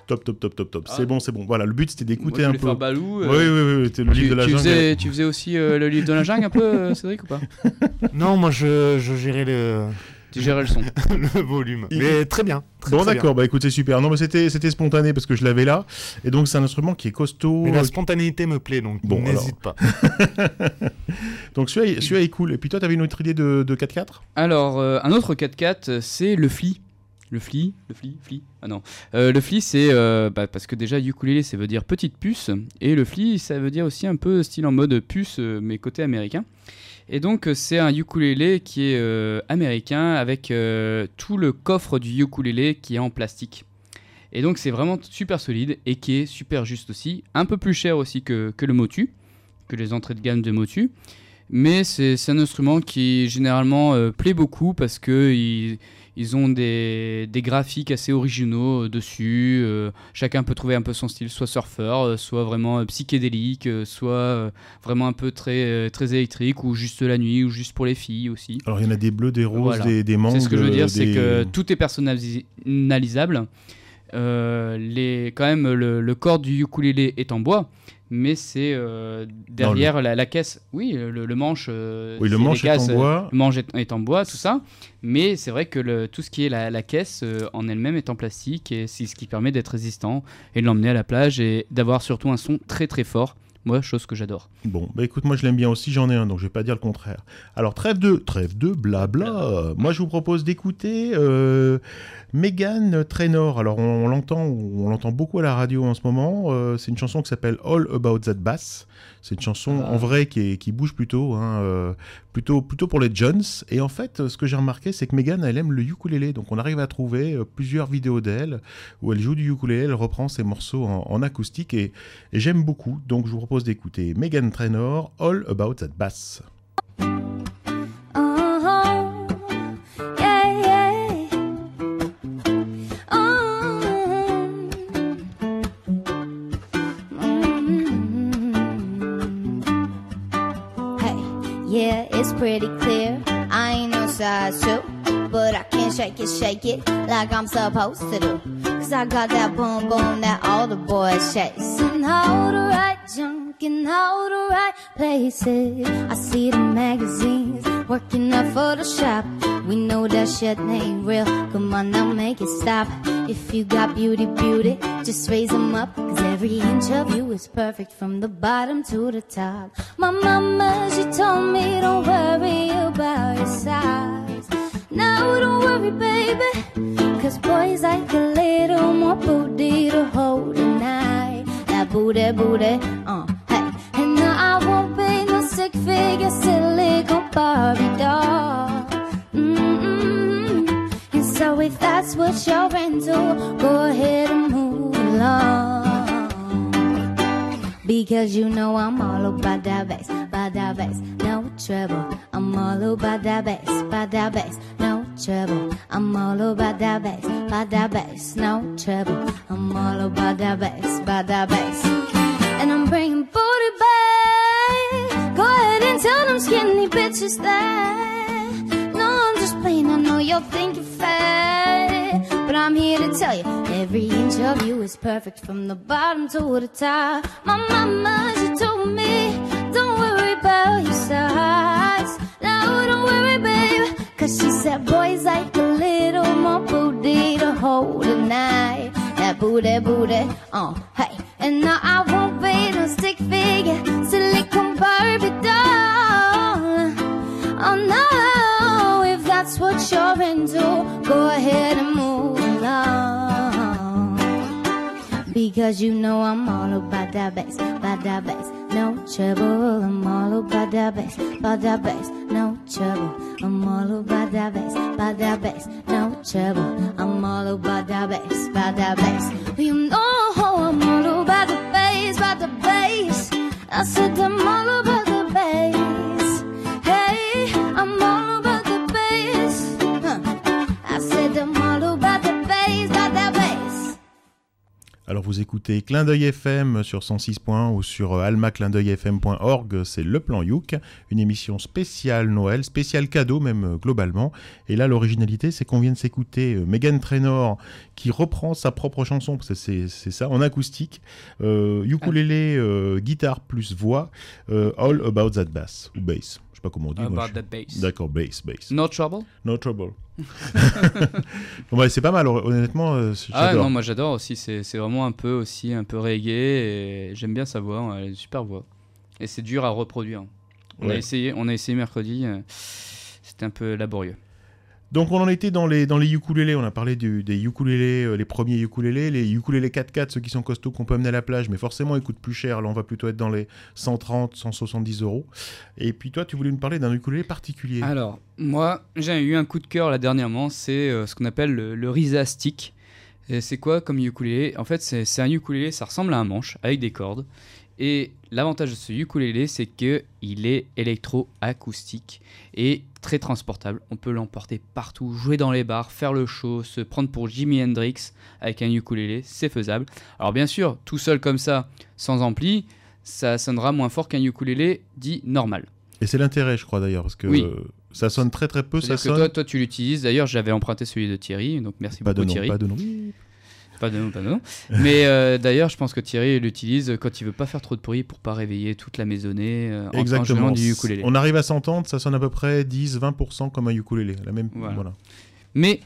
S1: Top, top, top, top, top.
S2: Ah.
S1: C'est bon, c'est bon. Voilà, le but c'était d'écouter un peu.
S2: faire Balou.
S1: Oui,
S2: euh,
S1: oui, oui, c'était le
S2: tu,
S1: livre de la
S2: tu
S1: jungle.
S2: faisais, tu faisais aussi euh, le livre de la jungle un peu, euh, Cédric, ou pas?
S3: Non, moi je, je gérais le,
S2: Tu gérais le son.
S3: le volume. Mais très bien. Très,
S1: Bon, d'accord, bah écoute, c'est super. Non, mais c'était c'était spontané parce que je l'avais là. Et donc, c'est un instrument qui est costaud.
S3: Mais la
S1: euh,
S3: spontanéité me plaît, donc
S1: Bon,
S3: n'hésite pas.
S1: Donc, celui-là celui est cool. Et puis, toi, t'avais une autre idée de, de 4x4
S2: Alors, euh, un autre 4x4, c'est le Fli. Le fli, le fli, fli. Ah non. Euh, le fli, c'est euh, bah, parce que déjà ukulélé, ça veut dire petite puce, et le fli, ça veut dire aussi un peu style en mode puce, euh, mais côté américain. Et donc euh, c'est un ukulélé qui est euh, américain avec euh, tout le coffre du ukulélé qui est en plastique. Et donc c'est vraiment super solide et qui est super juste aussi, un peu plus cher aussi que, le Motu, que les entrées de gamme de Motu. Mais c'est un instrument qui généralement plaît beaucoup parce que ils, ils ont des, des graphiques assez originaux euh, dessus. euh, chacun peut trouver un peu son style, soit surfeur, euh, soit vraiment psychédélique, soit vraiment un peu très, très électrique, ou juste la nuit, ou juste pour les filles aussi.
S1: Alors il y en a des bleus, des roses,
S2: Voilà.
S1: des, des mangues.
S2: C'est ce que je veux dire, c'est que tout est personnalisable. Euh, les, quand même, le, le corps du ukulélé est en bois, mais c'est euh, derrière la, la caisse. Oui, le, le manche. euh,
S1: Oui, le
S2: c'est les
S1: manche est en
S2: euh,
S1: bois.
S2: Le manche est, est en bois, tout ça. Mais c'est vrai que le, tout ce qui est la, la caisse euh, en elle-même est en plastique et c'est ce qui permet d'être résistant et de l'emmener à la plage et d'avoir surtout un son très très fort. Moi, chose que j'adore.
S1: Bon, bah écoute, moi je l'aime bien aussi, j'en ai un, donc je vais pas dire le contraire. Alors trêve de, trêve de blabla. Moi je vous propose d'écouter euh, Megan Trainor. Alors on, on l'entend, on l'entend beaucoup à la radio en ce moment. Euh, c'est une chanson qui s'appelle All About That Bass. C'est une chanson
S2: Ah.
S1: en vrai qui, est- qui bouge plutôt, hein, euh, plutôt, plutôt pour les Jones. Et en fait, ce que j'ai remarqué, c'est que Megan, elle aime le ukulélé. Donc on arrive à trouver euh, plusieurs vidéos d'elle où elle joue du ukulélé, elle reprend ses morceaux en, en acoustique et, et j'aime beaucoup. Donc je vous propose d'écouter Megan Trainor, All About That Bass.
S5: Pretty clear. I ain't no size two, but I can't shake it, shake it like I'm supposed to do. Cause I got that boom boom that all the boys chase. And all the right junk in all the right places. I see the magazines working up Photoshop. We know that shit ain't real. Come on now, make it stop. If you got beauty, beauty, just raise them up. Cause every inch of you is perfect from the bottom to the top. My mama, she told me don't worry about your size. Don't worry, baby. Cause boys like a little more booty to hold tonight. That booty, booty, uh, hey. And no, I won't be no sick figure, silicone Barbie doll. Mm-mm. And so if that's what you're into, go ahead and move along. Because you know I'm all about that bass, by that bass, no trouble. I'm all about that bass, that bass, trouble. I'm all about that bass, by that bass, no trouble. I'm all about that bass, by that bass. And I'm bringing booty back. Go ahead and tell them skinny bitches that. No, I'm just playing, I know you're fat. But I'm here to tell you, every inch of you is perfect from the bottom to the top. My mama, she told me, don't worry about your Cause she said boys like a little more booty to hold tonight. That booty, booty, uh, hey. And now I won't be no stick figure, silicone Barbie doll. Oh no, if that's what you're into, go ahead and move along. Because you know I'm all about that bass, about that bass, no trouble. I'm all about that bass, about that bass, no trouble. I'm all about that bass, about that bass, no trouble. I'm all about that bass, about that bass. You know I'm all about the bass, about the bass. I said I'm all about
S1: Alors vous écoutez Clin d'œil FM sur 106.1 ou sur euh, almaclindeuilfm.org, c'est Le Plan Youk, une émission spéciale Noël, spéciale cadeau même euh, globalement. Et là l'originalité c'est qu'on vient de s'écouter euh, Megan Trainor qui reprend sa propre chanson, parce c'est ça, en acoustique, euh, ukulélé, guitare plus voix, All About That Bass, ou bass, pas comment on dit. moi,
S2: About
S1: je-
S2: that bass.
S1: D'accord, bass, bass.
S2: No trouble?
S1: No trouble. Bah, c'est pas mal, honnêtement, euh,
S2: Ah non, moi j'adore aussi. C'est c'est vraiment un peu aussi un peu reggae et j'aime bien sa voix. Elle a une super voix. Et c'est dur à reproduire. On a essayé, on a essayé mercredi. euh, C'était un peu laborieux.
S1: Donc on en était dans les, dans les ukulélés, on a parlé des ukulélés, euh, les premiers ukulélés, les ukulélés 4x4, ceux qui sont costauds qu'on peut amener à la plage, mais forcément ils coûtent plus cher, là on va plutôt être dans les 130, 170 euros. Et puis toi tu voulais nous parler d'un ukulélé particulier.
S2: Alors, moi, j'ai eu un coup de cœur là dernièrement, c'est euh, ce qu'on appelle le, le Risa Stick. C'est quoi comme ukulélé? En fait, c'est un ukulélé, ça ressemble à un manche avec des cordes. Et l'avantage de ce ukulélé, c'est que il est électro-acoustique et très transportable. On peut l'emporter partout, jouer dans les bars, faire le show, se prendre pour Jimi Hendrix avec un ukulélé, c'est faisable. Alors bien sûr, tout seul comme ça, sans ampli, ça sonnera moins fort qu'un ukulélé dit normal.
S1: Et c'est l'intérêt je crois d'ailleurs, parce que
S2: Oui.
S1: ça sonne très très peu, ça
S2: C'est-à-dire que
S1: sonne...
S2: toi, toi, tu l'utilises. D'ailleurs, j'avais emprunté celui de Thierry, donc merci
S1: Pas de
S2: beaucoup
S1: nom,
S2: Thierry.
S1: pas de nom.
S2: Pas de nom, pas de nom. Mais euh, d'ailleurs, je pense que Thierry l'utilise quand il veut pas faire trop de bruit pour pas réveiller toute la maisonnée euh, en
S1: Exactement.
S2: du ukulélé.
S1: On arrive à s'entendre, ça sonne à peu près 10-20% comme un ukulélé. La même...
S2: Voilà.
S1: voilà.
S2: Mais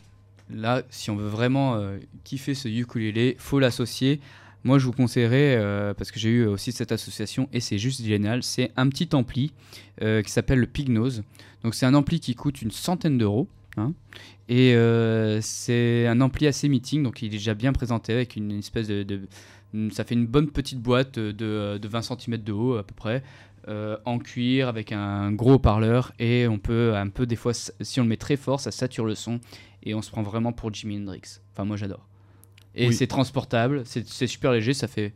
S2: là, si on veut vraiment euh, kiffer ce ukulélé, faut l'associer. Moi, je vous conseillerais, euh, parce que j'ai eu aussi cette association et c'est juste génial, c'est un petit ampli euh, qui s'appelle le Pignose. Donc, c'est un ampli qui coûte une centaine d'euros. Hein. et euh, c'est un ampli assez meeting, donc il est déjà bien présenté avec une espèce de. de- une- ça fait une bonne petite boîte de, de 20 cm de haut à peu près. euh, en cuir avec un gros parleur et on peut un peu des fois si on le met très fort ça sature le son et on se prend vraiment pour Jimi Hendrix. Enfin, moi j'adore. Et
S1: Oui.
S2: c'est transportable, c'est super léger, ça fait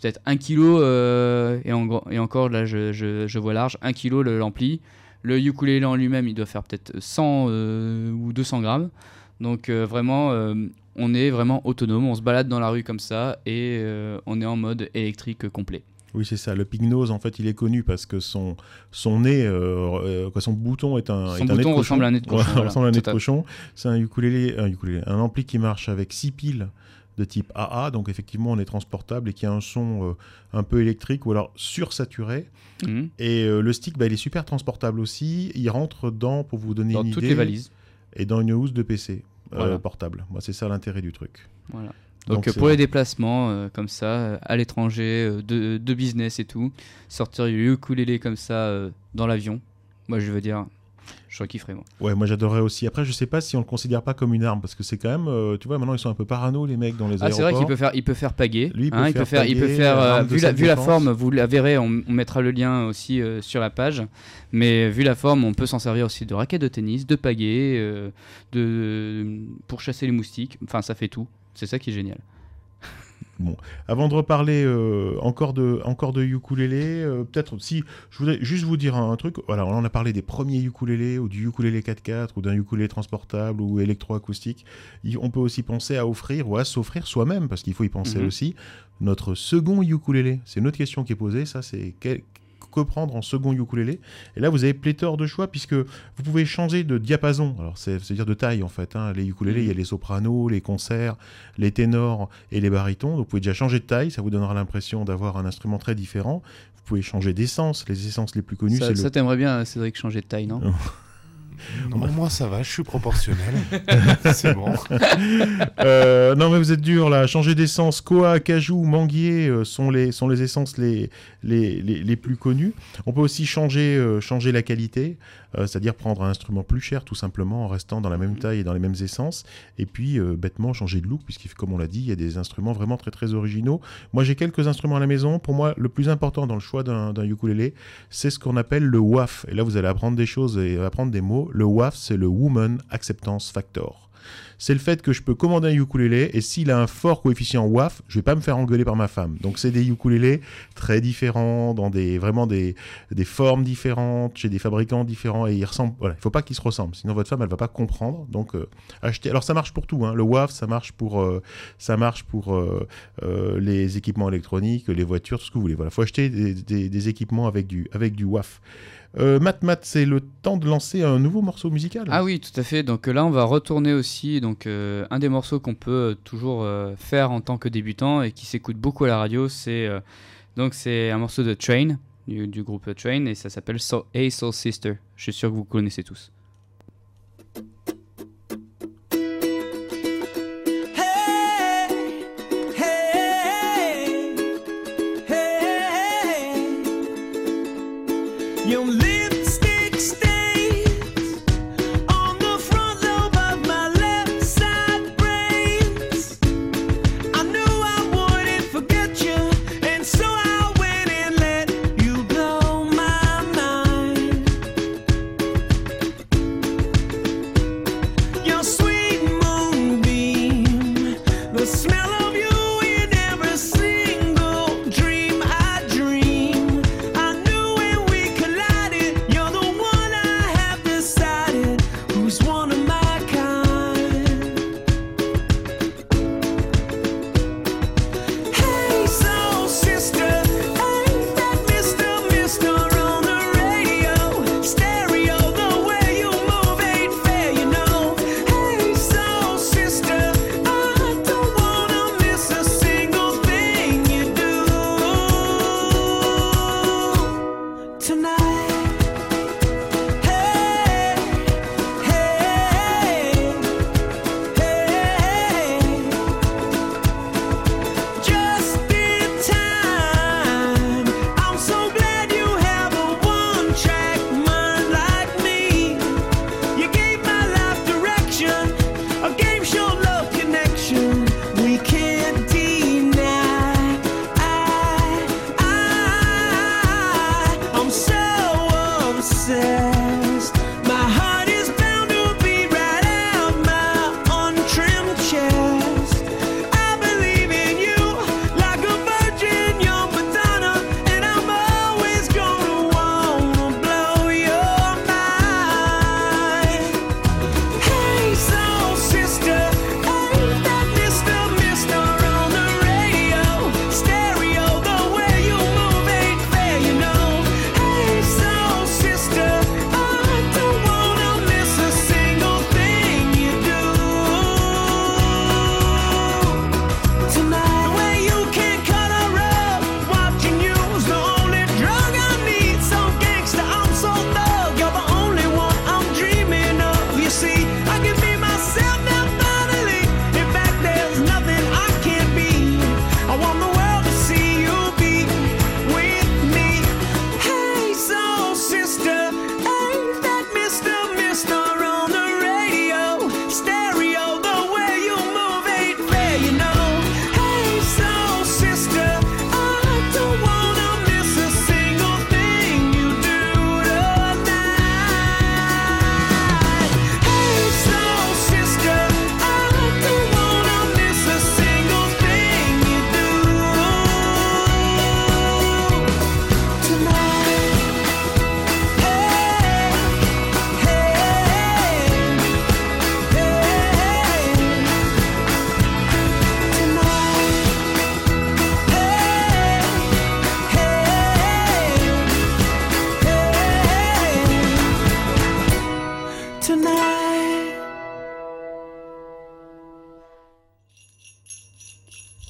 S2: peut-être 1 kg euh, et, en gros- et encore là je, je- je vois large, 1 kg le- l'ampli. Le ukulélé en lui-même il doit faire peut-être 100 euh, ou 200 grammes. Donc euh, vraiment euh, on est vraiment autonome, on se balade dans la rue comme ça et on est en mode électrique complet.
S1: Oui, c'est ça. Le Pignose, en fait, il est connu parce que son, son nez, euh, quoi, son bouton est un,
S2: Son
S1: est un nez de
S2: bouton ressemble à un nez de cochon,
S1: Ouais,
S2: voilà,
S1: ressemble à un nez de cochon. C'est un ukulélé, un ukulélé, un ampli qui marche avec six piles de type AA, donc effectivement on est transportable et qui a un son euh, un peu électrique ou alors sursaturé.
S2: Mhm.
S1: Et euh, le stick, bah, il est super transportable aussi. Il rentre dans, pour vous donner
S2: Dans
S1: une
S2: toutes
S1: idée,
S2: les valises.
S1: et dans une housse de PC euh, portable. Moi, c'est ça l'intérêt du truc.
S2: Voilà.
S1: Donc,
S2: pour les déplacements comme ça, à l'étranger, de, de business et tout, sortir le ukulélé comme ça dans l'avion, moi je veux dire, je kifferais moi.
S1: Ouais, moi j'adorerais aussi. Après, je sais pas si on le considère pas comme une arme parce que c'est quand même, euh, tu vois, maintenant ils sont un peu parano les mecs dans les
S2: Ah, c'est vrai
S1: aéroports.
S2: qu'il peut faire, il peut faire paguer.
S1: Lui, il peut
S2: hein,
S1: faire
S2: il peut
S1: paguer,
S2: faire, euh, vu la, vu la
S1: self-défense.
S2: forme, vous la verrez, on, on mettra le lien aussi euh, sur la page. Mais vu la forme, on peut s'en servir aussi de raquettes de tennis, de pagaie, de pour chasser les moustiques. Enfin, ça fait tout. C'est ça qui est génial.
S1: Avant de reparler euh, encore de encore de ukulélé, euh, peut-être si je voudrais juste vous dire un, un truc. Voilà, on a parlé des premiers ukulélés ou du ukulélé 4x4 ou d'un ukulélé transportable ou électroacoustique. Il- On peut aussi penser à offrir ou à s'offrir soi-même parce qu'il faut y penser
S2: Mhm.
S1: aussi notre second ukulélé. C'est une autre question qui est posée. Ça, c'est quel- que prendre en second ukulélé Et là, vous avez pléthore de choix puisque vous pouvez changer de diapason. Alors, c'est- c'est-à-dire de taille en fait. hein. Les ukulélés,
S2: Mhm.
S1: il y a les sopranos, les concerts, les ténors et les barytons. Donc, vous pouvez déjà changer de taille. Ça vous donnera l'impression d'avoir un instrument très différent. Vous pouvez changer d'essence. Les essences les plus connues,
S2: Ça,
S1: c'est
S2: ça
S1: le.
S2: t'aimerait bien, Cédric, changer de taille, non?
S3: Non, moi ça va, je suis proportionnel. c'est bon.
S1: Euh, non, mais vous êtes dur là. Changer d'essence, Koa, Cajou, Manguier euh, sont, les, sont les essences les, les, les, les plus connues. On peut aussi changer, euh, changer la qualité, euh, c'est-à-dire prendre un instrument plus cher tout simplement en restant dans la même taille et dans les mêmes essences. Et puis euh, bêtement changer de look, puisqu'il comme on l'a dit, il y a des instruments vraiment très très originaux. Moi j'ai quelques instruments à la maison. Pour moi, le plus important dans le choix d'un d'un ukulélé, c'est ce qu'on appelle le WAF. Et là, vous allez apprendre des choses et apprendre des mots. Le WAF, c'est le Woman Acceptance Factor c'est le fait que je peux commander un ukulélé et s'il a un fort coefficient WAF, je vais pas me faire engueuler par ma femme. Donc c'est des ukulélés très différents, dans des vraiment des, des formes différentes, chez des fabricants différents et ils ressemblent. Voilà, il faut pas qu'ils se ressemblent, sinon votre femme elle va pas comprendre. Donc euh, acheter. Alors ça marche pour tout. Hein. Le WAF, ça marche pour euh, ça marche pour euh, les équipements électroniques, les voitures, tout ce que vous voulez. Voilà, faut acheter des équipements avec du avec du WAF. Euh, Matt, Matt, c'est le temps de lancer un nouveau morceau musical.
S2: Ah oui, tout à fait. Donc euh, là, on va retourner aussi donc euh, un des morceaux qu'on peut euh, toujours faire en tant que débutant et qui s'écoute beaucoup à la radio, c'est donc c'est un morceau de Train du, groupe Train et ça s'appelle so Soul Sister. Je suis sûr que vous connaissez tous.
S4: You're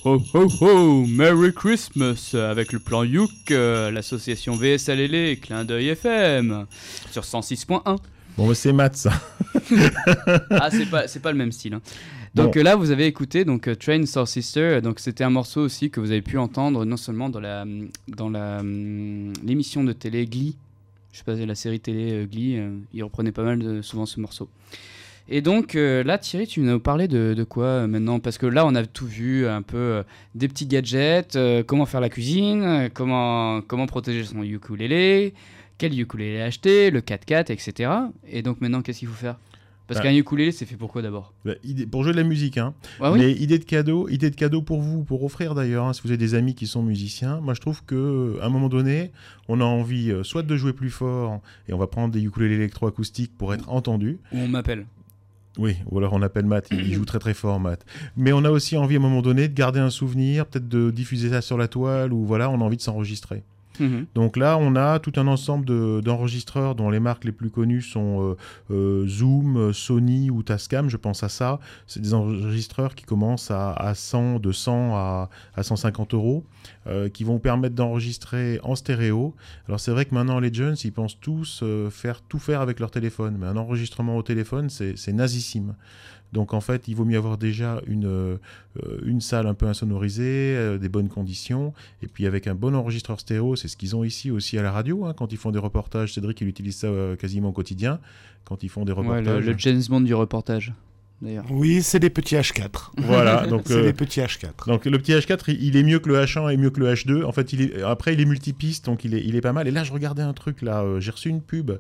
S2: Ho ho ho, Merry Christmas avec le plan Youk, euh, l'association VSLL et Clin d'œil FM sur 106.1.
S1: Bon, c'est Matt, ça.
S2: Ah, c'est pas, pas le même style. hein. Donc
S1: Bon.
S2: euh, là, vous avez écouté donc euh, Train Soul Sister. Donc c'était un morceau aussi que vous avez pu entendre non seulement dans la dans la hum, l'émission de télé Glee. Je sais pas la série télé euh, Glee. euh, il reprenait pas mal de, souvent ce morceau. Et donc euh, là, Thierry, tu nous parler de, de quoi euh, maintenant? Parce que là, on a tout vu, un peu euh, des petits gadgets, comment faire la cuisine, comment, comment protéger son ukulélé, quel ukulélé acheter, le 4x4, etc. Et donc maintenant, qu'est-ce qu'il faut faire? Parce
S1: Bah.
S2: qu'un ukulélé, c'est fait pour quoi d'abord?
S1: Bah, pour jouer de la musique, hein.
S2: Ah oui?
S1: Mais idée de cadeau, idée de cadeau pour vous, pour offrir d'ailleurs, hein, si vous avez des amis qui sont musiciens. Moi, je trouve que à un moment donné, on a envie euh, soit de jouer plus fort et on va prendre des ukulélés électroacoustiques pour être entendu.
S2: Ou on m'appelle
S1: Oui, ou alors on appelle Matt, il joue très très fort, Matt. Mais on a aussi envie à un moment donné de garder un souvenir, peut-être de diffuser ça sur la toile ou voilà, on a envie de s'enregistrer.
S2: Mhm.
S1: Donc là, on a tout un ensemble de- d'enregistreurs dont les marques les plus connues sont euh, euh, Zoom, Sony ou Tascam, je pense à ça. C'est des enregistreurs qui commencent à, à 100, de 100 à, à 150 euros, euh, qui vont vous permettre d'enregistrer en stéréo. Alors c'est vrai que maintenant les jeunes, ils pensent tous euh, faire tout faire avec leur téléphone, mais un enregistrement au téléphone, c'est nazissime. Donc en fait, il vaut mieux avoir déjà une, euh, une salle un peu insonorisée, euh, des bonnes conditions, et puis avec un bon enregistreur stéréo, c'est ce qu'ils ont ici aussi à la radio, hein, quand ils font des reportages. Cédric, il utilise ça euh, quasiment au quotidien, quand ils font des
S2: Ouais,
S1: reportages.
S2: le, le James Bond du reportage, d'ailleurs.
S3: Oui, c'est des petits H4.
S1: Voilà, donc,
S3: C'est
S1: euh,
S3: des petits H4.
S1: donc le petit H4, il, il est mieux que le H1 et mieux que le H2. En fait, il est, après, il est multipiste, donc il est, il est pas mal. Et là, je regardais un truc, là, euh, j'ai reçu une pub,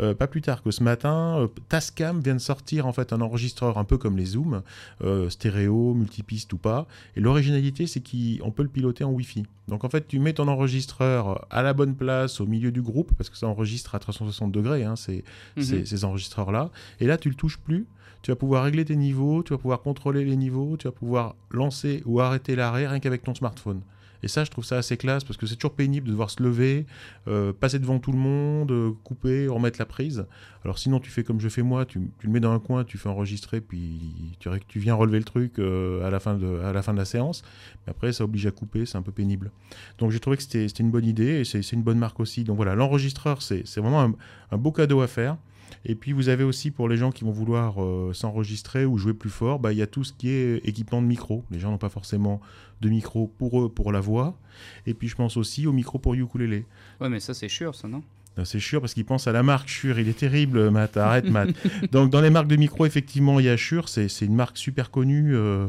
S1: euh, pas plus tard que ce matin. euh, Tascam vient de sortir, en fait, un enregistreur un peu comme les Zoom, euh, stéréo, multipiste ou pas. Et l'originalité, c'est qu'on peut le piloter en Wi-Fi. Donc, en fait, tu mets ton enregistreur à la bonne place, au milieu du groupe, parce que ça enregistre à 360 degrés, hein, ces,
S2: Mhm.
S1: ces, ces enregistreurs-là. Et là, tu le touches plus. Tu vas pouvoir régler tes niveaux, tu vas pouvoir contrôler les niveaux, tu vas pouvoir lancer ou arrêter l'arrêt rien qu'avec ton smartphone. Et ça, je trouve ça assez classe parce que c'est toujours pénible de devoir se lever, euh, passer devant tout le monde, euh, couper, remettre la prise. Alors sinon, tu fais comme je fais moi, tu, le mets dans un coin, tu fais enregistrer, puis tu, tu viens relever le truc euh, à, la fin de, à la fin de la séance. Mais après, ça oblige à couper, c'est un peu pénible. Donc j'ai trouvé que c'était une bonne idée et c'est une bonne marque aussi. Donc voilà, l'enregistreur, c'est vraiment un beau cadeau à faire. Et puis vous avez aussi pour les gens qui vont vouloir euh, s'enregistrer ou jouer plus fort, bah, il y a tout ce qui est équipement de micro. Les gens n'ont pas forcément de micro pour eux, pour la voix. Et puis je pense aussi au micro pour ukulélé.
S2: Ouais, mais ça, c'est sûr, ça, non?
S1: C'est Shure parce qu'ils pensent à la marque Shure. Il est terrible, Matt. Arrête, Matt. Donc, dans les marques de micro, effectivement, il y a Shure. C'est une marque super connue. Euh,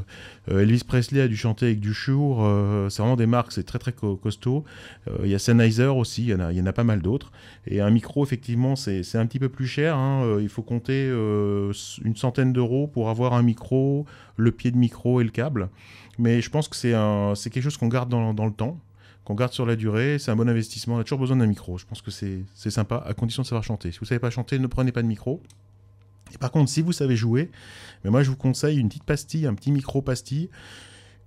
S1: euh, Elvis Presley a dû chanter avec du Shure. Euh, c'est vraiment des marques, c'est très, très co- costaud. Euh, il y a Sennheiser aussi. Il y en a, il y en a pas mal d'autres. Et un micro, effectivement, c'est un petit peu plus cher. hein. Il faut compter une centaine d'euros pour avoir un micro, le pied de micro et le câble. Mais je pense que c'est quelque chose qu'on garde dans, dans le temps qu'on garde sur la durée, c'est un bon investissement. On a toujours besoin d'un micro. Je pense que c'est sympa, à condition de savoir chanter. Si vous savez pas chanter, ne prenez pas de micro. Et par contre, si vous savez jouer, mais moi je vous conseille une petite pastille, un petit micro pastille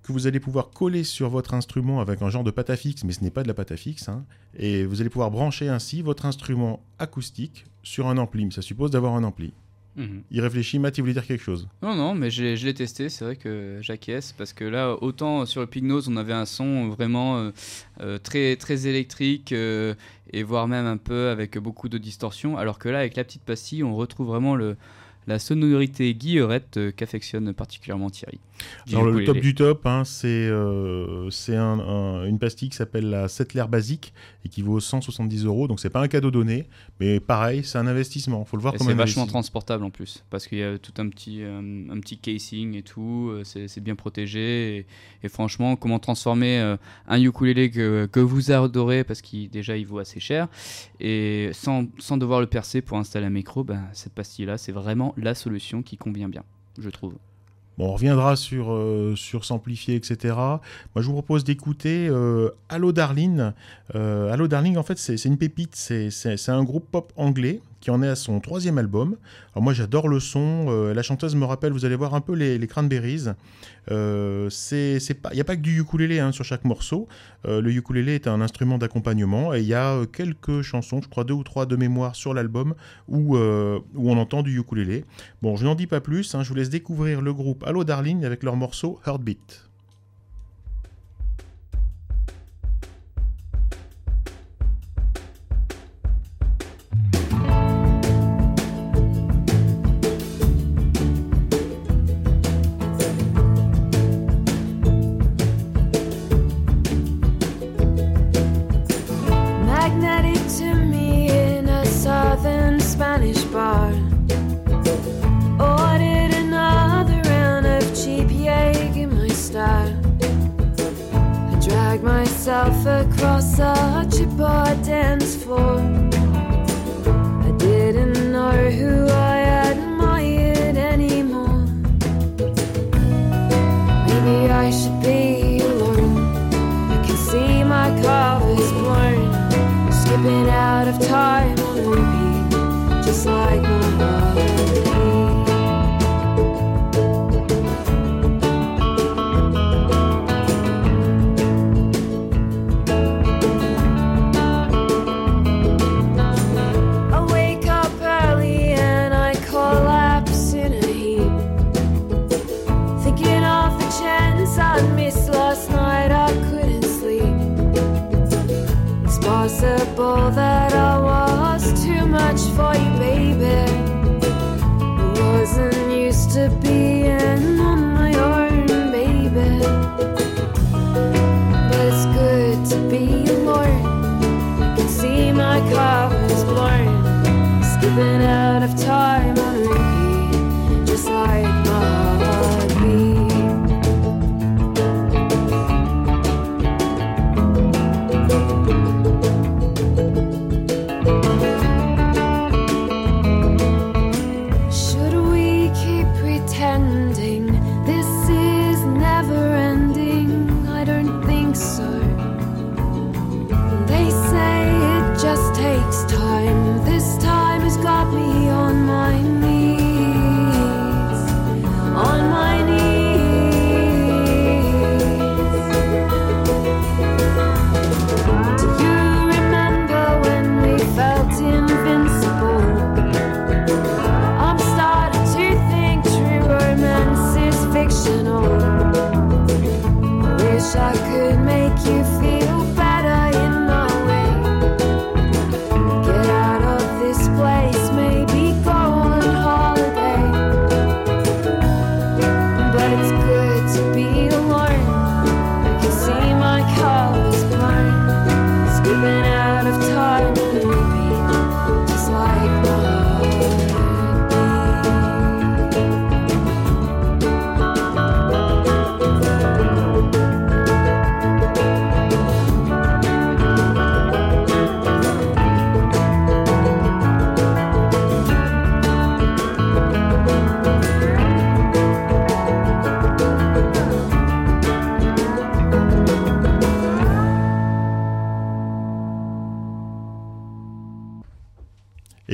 S1: que vous allez pouvoir coller sur votre instrument avec un genre de pâte à fixe, mais ce n'est pas de la pâte à fixe. hein. et vous allez pouvoir brancher ainsi votre instrument acoustique sur un ampli. Mais ça suppose d'avoir un ampli.
S2: Mhm.
S1: Il réfléchit, Matt, il voulait dire quelque chose.
S2: Non, non, mais je l'ai je l'ai testé, c'est vrai que j'acquiesce, parce que là, autant sur le Pignose, on avait un son vraiment euh, euh, très, très électrique, euh, et voire même un peu avec beaucoup de distorsion, alors que là, avec la petite pastille, on retrouve vraiment le, la sonorité guillerette euh, qu'affectionne particulièrement Thierry.
S1: Alors, le top du top, hein, c'est euh, c'est un- un- une pastille qui s'appelle la Settler Basique et qui vaut 170 euros. Donc, c'est pas un cadeau donné, mais pareil, c'est un investissement. faut le voir
S2: Et
S1: comme
S2: c'est vachement transportable en plus, parce qu'il y a tout un petit, euh, un petit casing et tout, c'est bien protégé. Et, et franchement, comment transformer euh, un ukulélé que, que vous adorez, parce qu'il déjà il vaut assez cher, et sans, sans devoir le percer pour installer un micro, ben, cette pastille-là, c'est vraiment la solution qui convient bien, je trouve.
S1: Bon, on reviendra sur, euh, sur s'amplifier, etc. Moi, je vous propose d'écouter euh, Allo Darling. Euh, Allo Darling, en fait, c'est une pépite. C'est un groupe pop anglais qui en est à son troisième album. Alors moi, j'adore le son. Euh, la chanteuse me rappelle, vous allez voir un peu les, Cranberries. Euh, il n'y a pas que du ukulélé hein, sur chaque morceau. Euh, le ukulélé est un instrument d'accompagnement et il y a quelques chansons, je crois deux ou trois de mémoire sur l'album où, où on entend du ukulélé. Bon, je n'en dis pas plus, hein, je vous laisse découvrir le groupe Allo Darling avec leur morceau
S6: Heartbeat.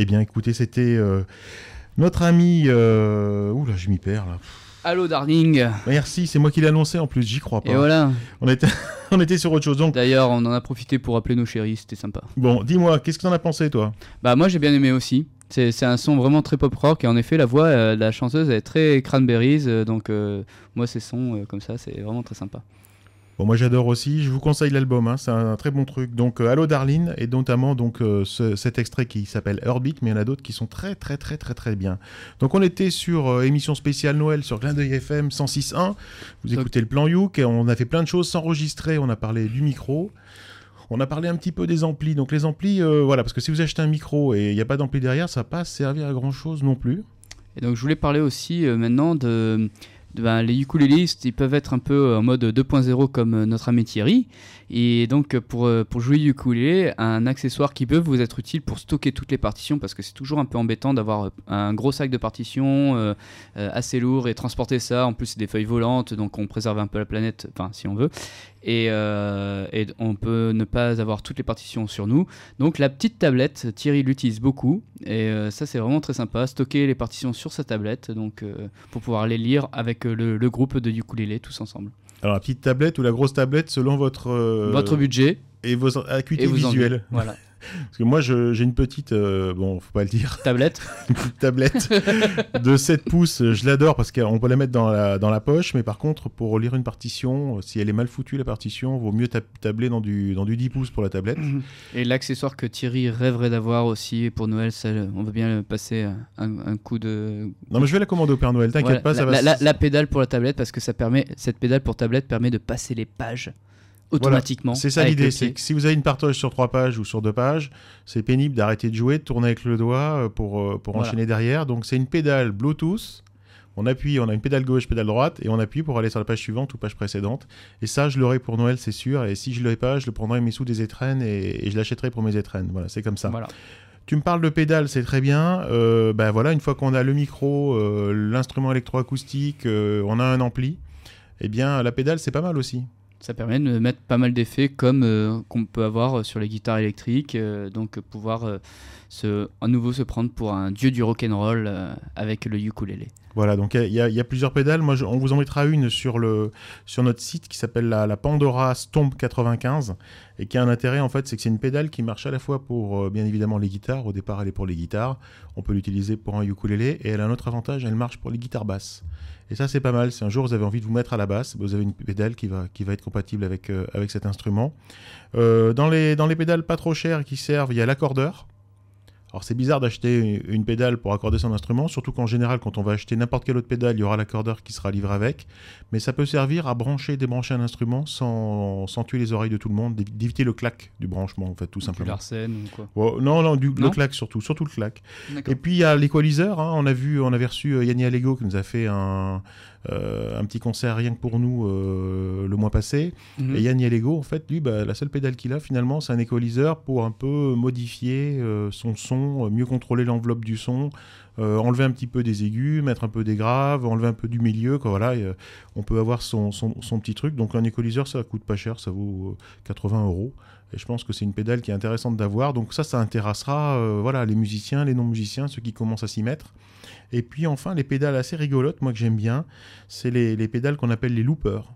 S1: Eh bien, écoutez, c'était euh, notre ami. Euh... Ouh là, je m'y perds là.
S2: Allô, darling.
S1: Merci, c'est moi qui l'ai annoncé en plus, j'y crois pas.
S2: Et voilà.
S1: On était, on était sur autre chose. Donc,
S2: D'ailleurs, on en a profité pour appeler nos chéris, c'était sympa.
S1: bon, dis-moi, qu'est-ce que t'en as pensé, toi?
S2: Bah moi j'ai bien aimé aussi. C'est un son vraiment très pop rock et en effet la voix euh, de la chanteuse elle est très cranberries euh, donc euh, moi ces sons comme ça c'est vraiment très sympa.
S1: Bon, moi j'adore aussi. Je vous conseille l'album. hein, C'est un, très bon truc. Donc, euh, Allo Darlene et notamment donc euh, ce- cet extrait qui s'appelle Heartbeat, mais il y en a d'autres qui sont très très très très très bien. Donc, on était sur euh, émission spéciale Noël sur Clin d'œil FM 106.1. Vous
S2: Donc-
S1: écoutez le plan Youk. et On a fait plein de choses s'enregistrer. On a parlé du micro. On a parlé un petit peu des amplis. Donc, les amplis, euh, voilà, parce que si vous achetez un micro et il n'y a pas d'ampli derrière, ça va pas servir à grand chose non plus.
S2: Et donc je voulais parler aussi euh, maintenant de, ben, les ukulélistes, ils peuvent être un peu en mode 2.0 comme euh, notre ami Thierry. Et donc pour, euh, pour jouer du ukulélé, un accessoire qui peut vous être utile pour stocker toutes les partitions parce que c'est toujours un peu embêtant d'avoir euh, un gros sac de partitions euh, assez lourd et transporter ça. En plus c'est des feuilles volantes donc on préserve un peu la planète, enfin si on veut. Et, on peut ne pas avoir toutes les partitions sur nous. Donc la petite tablette, Thierry l'utilise beaucoup et ça c'est vraiment très sympa. Stocker les partitions sur sa tablette donc pour pouvoir les lire avec le, le groupe de ukulélé tous ensemble.
S1: Alors, la petite tablette ou la grosse tablette selon votre, euh,
S2: Votre budget
S1: et vos acuités visuelles.
S2: Voilà.
S1: Parce que moi, j'ai une petite, euh, bon, faut pas le dire,
S2: Tablette.
S1: une petite tablette de 7 pouces. Je l'adore parce qu'on peut la mettre dans la, dans la poche, mais par contre, pour lire une partition, si elle est mal foutue, la partition, vaut mieux tab- tabler dans du, dans du 10 pouces pour la tablette.
S2: Et l'accessoire que Thierry rêverait d'avoir aussi pour Noël, ça, on va bien passer un, un coup de.
S1: Non, mais je vais la commander au Père Noël, t'inquiète
S2: Voilà,
S1: pas, ça
S2: la,
S1: va.
S2: la- la pédale pour la tablette parce que ça permet cette pédale pour tablette permet de passer les pages automatiquement.
S1: C'est ça l'idée, c'est que si vous avez une partage sur trois pages ou sur deux pages, c'est pénible d'arrêter de jouer, de tourner avec le doigt euh, pour, euh, pour
S2: Voilà.
S1: enchaîner derrière. Donc c'est une pédale Bluetooth. On appuie, on a une pédale gauche, pédale droite, et on appuie pour aller sur la page suivante ou page précédente. Et ça, je l'aurai pour Noël, c'est sûr. Et si je l'aurai pas, je le prendrai mes sous des étrennes et, et je l'achèterai pour mes étrennes. Voilà, c'est comme ça.
S2: Voilà.
S1: Tu me parles de pédale, c'est très bien. Euh, ben voilà, une fois qu'on a le micro, euh, l'instrument électroacoustique, euh, on a un ampli. Eh bien, la pédale, c'est pas mal aussi.
S2: Ça permet de mettre pas mal d'effets comme euh, qu'on peut avoir sur les guitares électriques, euh, donc pouvoir euh, se, à nouveau se prendre pour un dieu du rock'n'roll euh, avec le ukulélé.
S1: Voilà, donc il y, a- plusieurs pédales. Moi, on vous en mettra une sur, le, sur notre site qui s'appelle la, la Pandora Stomp 95 et qui a un intérêt en fait, c'est que c'est une pédale qui marche à la fois pour euh, bien évidemment les guitares. Au départ, elle est pour les guitares. On peut l'utiliser pour un ukulélé et elle a un autre avantage, elle marche pour les guitares basses. Et ça, c'est pas mal. Si un jour vous avez envie de vous mettre à la basse, vous avez une pédale qui va, qui va être compatible avec, euh, avec cet instrument. Euh, dans, les, dans les pédales pas trop chères qui servent, il y a l'accordeur. Alors c'est bizarre d'acheter une pédale pour accorder son instrument, surtout qu'en général quand on va acheter n'importe quelle autre pédale, il y aura l'accordeur qui sera livré avec, mais ça peut servir à brancher et débrancher un instrument sans, sans tuer les oreilles de tout le monde, d'évi- d'éviter le clac du branchement en fait tout
S2: Du
S1: simplement.
S2: Larsen ou quoi.
S1: Non, non, du, le
S2: Non
S1: clac surtout, surtout le clac. Et puis il y a l'équaliseur, hein, on a vu, on avait reçu euh, Yanni Allego qui nous a fait un, un petit concert rien que pour nous euh, le mois passé.
S2: Mhm.
S1: Et Yann Allego, en fait, lui, bah, la seule pédale qu'il a finalement, c'est un équaliseur pour un peu modifier euh, son son, euh, mieux contrôler l'enveloppe du son, euh, enlever un petit peu des aigus, mettre un peu des graves, enlever un peu du milieu. Quoi, voilà, et, euh, on peut avoir son, son- son petit truc. Donc un équaliseur, ça coûte pas cher, ça vaut euh, 80 euros. Et je pense que c'est une pédale qui est intéressante d'avoir. Donc ça, ça intéressera euh, voilà, les musiciens, les non-musiciens, ceux qui commencent à s'y mettre. Et puis enfin, les pédales assez rigolotes, moi que j'aime bien, c'est les, les pédales qu'on appelle les loopers.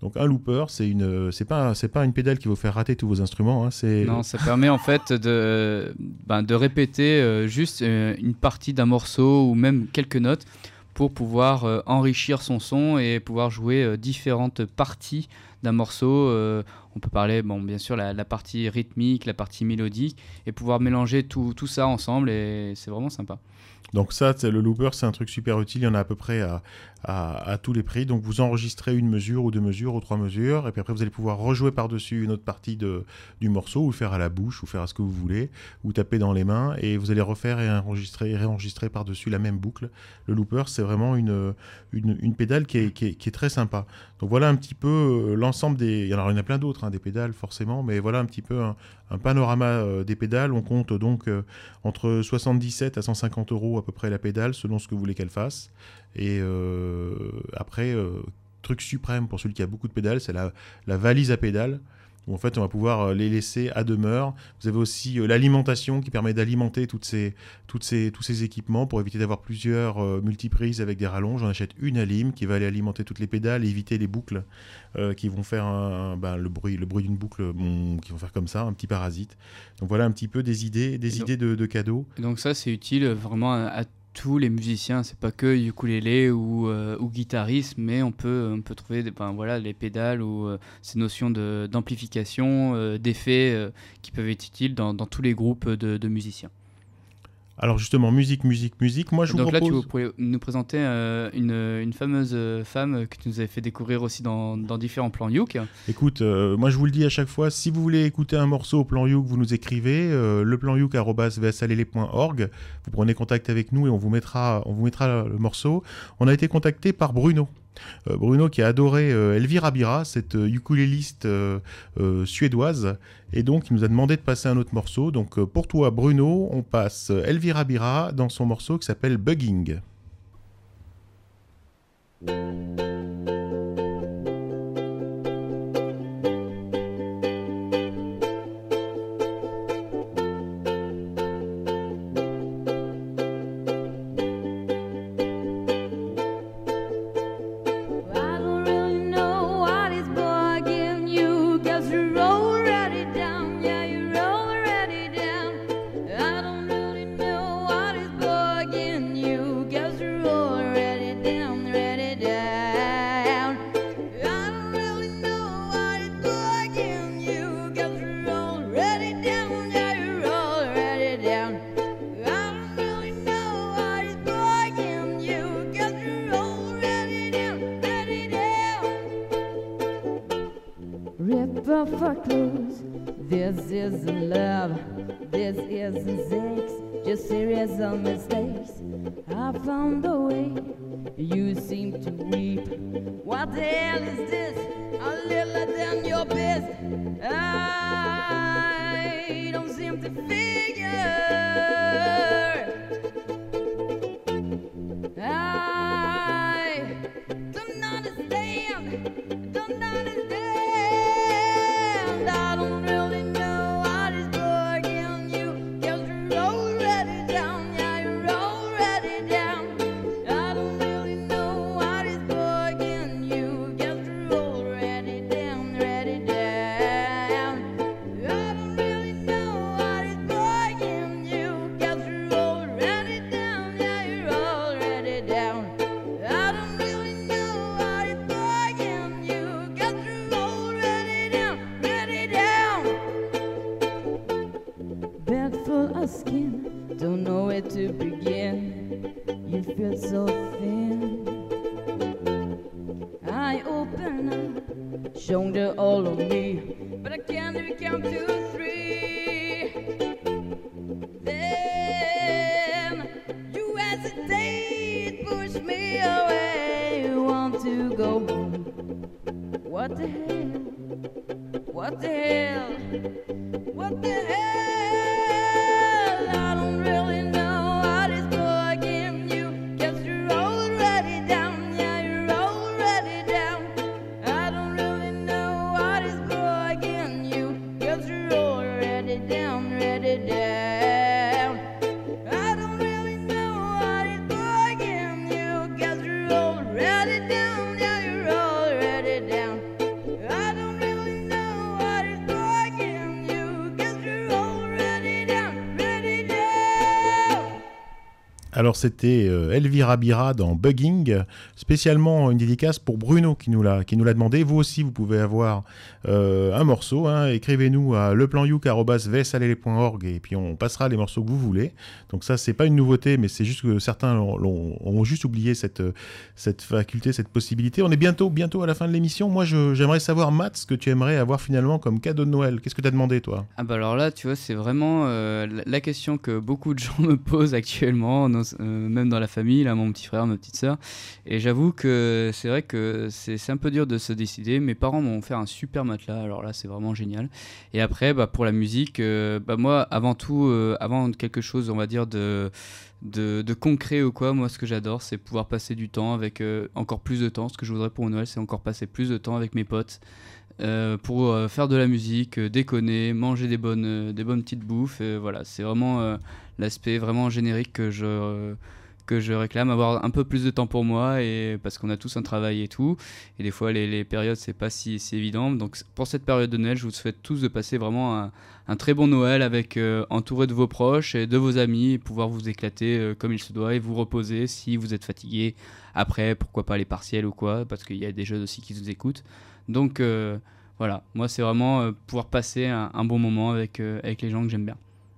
S1: Donc un looper, c'est une, c'est pas, c'est pas une pédale qui va vous faire rater tous vos instruments. hein,
S2: Non, ça permet en fait de, ben, de répéter euh, juste euh, une partie d'un morceau ou même quelques notes pour pouvoir euh, enrichir son son et pouvoir jouer euh, différentes parties d'un morceau. euh, on peut parler, bon, bien sûr, la, la partie rythmique, la partie mélodique et pouvoir mélanger tout, tout ça ensemble et c'est vraiment sympa.
S1: Donc ça, le looper, c'est un truc super utile. Il y en a à peu près à, à- tous les prix. Donc vous enregistrez une mesure ou deux mesures ou trois mesures, et puis après vous allez pouvoir rejouer par-dessus une autre partie de, du morceau, ou faire à la bouche, ou faire à ce que vous voulez, ou taper dans les mains, et vous allez refaire et enregistrer, réenregistrer par-dessus la même boucle. Le looper, c'est vraiment une, une, une pédale qui est, qui, est, qui est très sympa. Donc voilà un petit peu euh, l'ensemble des... Alors il y en a plein d'autres, hein, des pédales forcément, mais voilà un petit peu un, un panorama euh, des pédales. On compte donc euh, entre 77 à 150 euros à peu près la pédale, selon ce que vous voulez qu'elle fasse. Et euh, après, euh, truc suprême pour celui qui a beaucoup de pédales, c'est la, la valise à pédales. Où en fait, on va pouvoir euh, les laisser à demeure. Vous avez aussi l'alimentation qui permet d'alimenter toutes ces, toutes ces, tous ces équipements pour éviter d'avoir plusieurs multiprises avec des rallonges. On achète une alim qui va aller alimenter toutes les pédales et éviter les boucles euh, qui vont faire un- ben, le bruit, le bruit d'une boucle, bon, qui vont faire comme ça, un petit parasite. Donc voilà un petit peu des idées, des
S2: donc-
S1: idées de, de cadeaux.
S2: Donc ça, c'est utile vraiment à, à tous les musiciens. C'est pas que ukulélé ou, euh, ou guitariste, mais on peut, on peut trouver des, ben, voilà, les pédales ou euh, ces notions d'amplification, euh, d'effets qui peuvent être utiles dans, tous les groupes de musiciens.
S1: Alors justement, musique, musique, musique. Moi, je vous
S2: donc là, tu
S1: propose...
S2: pourrais nous présenter euh, une, une fameuse euh, femme que tu nous avais fait découvrir aussi dans, dans différents plans Youk.
S1: Écoute, euh, moi je vous le dis à chaque fois, si vous voulez écouter un morceau au plan Youk, vous nous écrivez euh, leplanyouk@vsalele.org. Vous prenez contact avec nous et on vous mettra, on vous mettra le morceau. On a été contacté par Bruno. Euh, Bruno qui a adoré euh, Elvira Bira, cette euh, ukuléliste suédoise, et donc il nous a demandé de passer un autre morceau. Donc pour toi Bruno, on passe Elvira Bira dans son morceau qui s'appelle Bugging.
S7: Shoulder all of me, but I can't even count to three. Then you hesitate, push me away, want to go home. What the hell? What the hell? What the hell?
S1: Alors c'était euh, Elvira Bira dans Bugging, spécialement une dédicace pour Bruno qui nous l'a qui nous l'a demandé. Vous aussi vous pouvez avoir euh, un morceau. hein. Écrivez-nous à leplanyouk@vsalele.org et puis on passera les morceaux que vous voulez. Donc ça c'est pas une nouveauté, mais c'est juste que certains l'ont- ont juste oublié cette cette faculté, cette possibilité. On est bientôt bientôt à la fin de l'émission. Moi j'aimerais savoir Matt ce que tu aimerais avoir finalement comme cadeau de Noël. Qu'est-ce que tu as demandé toi?
S2: Ah bah alors là, tu vois, c'est vraiment euh, la- question que beaucoup de gens me posent actuellement, euh, même dans la famille, là, mon petit frère, ma petite sœur. Et j'avoue que c'est vrai que c'est un peu dur de se décider. Mes parents m'ont offert un super matelas, alors là, c'est vraiment génial. Et après, bah, pour la musique, euh, bah, moi, avant tout, euh, avant quelque chose, on va dire, de, de, concret ou quoi, moi, ce que j'adore, c'est pouvoir passer du temps avec euh, encore plus de temps. Ce que je voudrais pour Noël, c'est encore passer plus de temps avec mes potes. pour faire de la musique, déconner, manger des bonnes, des bonnes petites bouffes. voilà, c'est vraiment l'aspect vraiment générique que je, que je réclame, avoir un peu plus de temps pour moi et parce qu'on a tous un travail et tout. Et des fois, les, les périodes, c'est pas si, si évident. Donc, pour cette période de Noël, je vous souhaite tous de passer vraiment un, un très bon Noël avec euh, entouré de vos proches et de vos amis et pouvoir vous éclater euh, comme il se doit et vous reposer si vous êtes fatigué. Après, pourquoi pas les partiels ou quoi, parce qu'il y a des jeunes aussi qui nous écoutent. Donc, euh, voilà, moi, c'est vraiment pouvoir passer un, un bon moment avec, avec les gens que j'aime bien.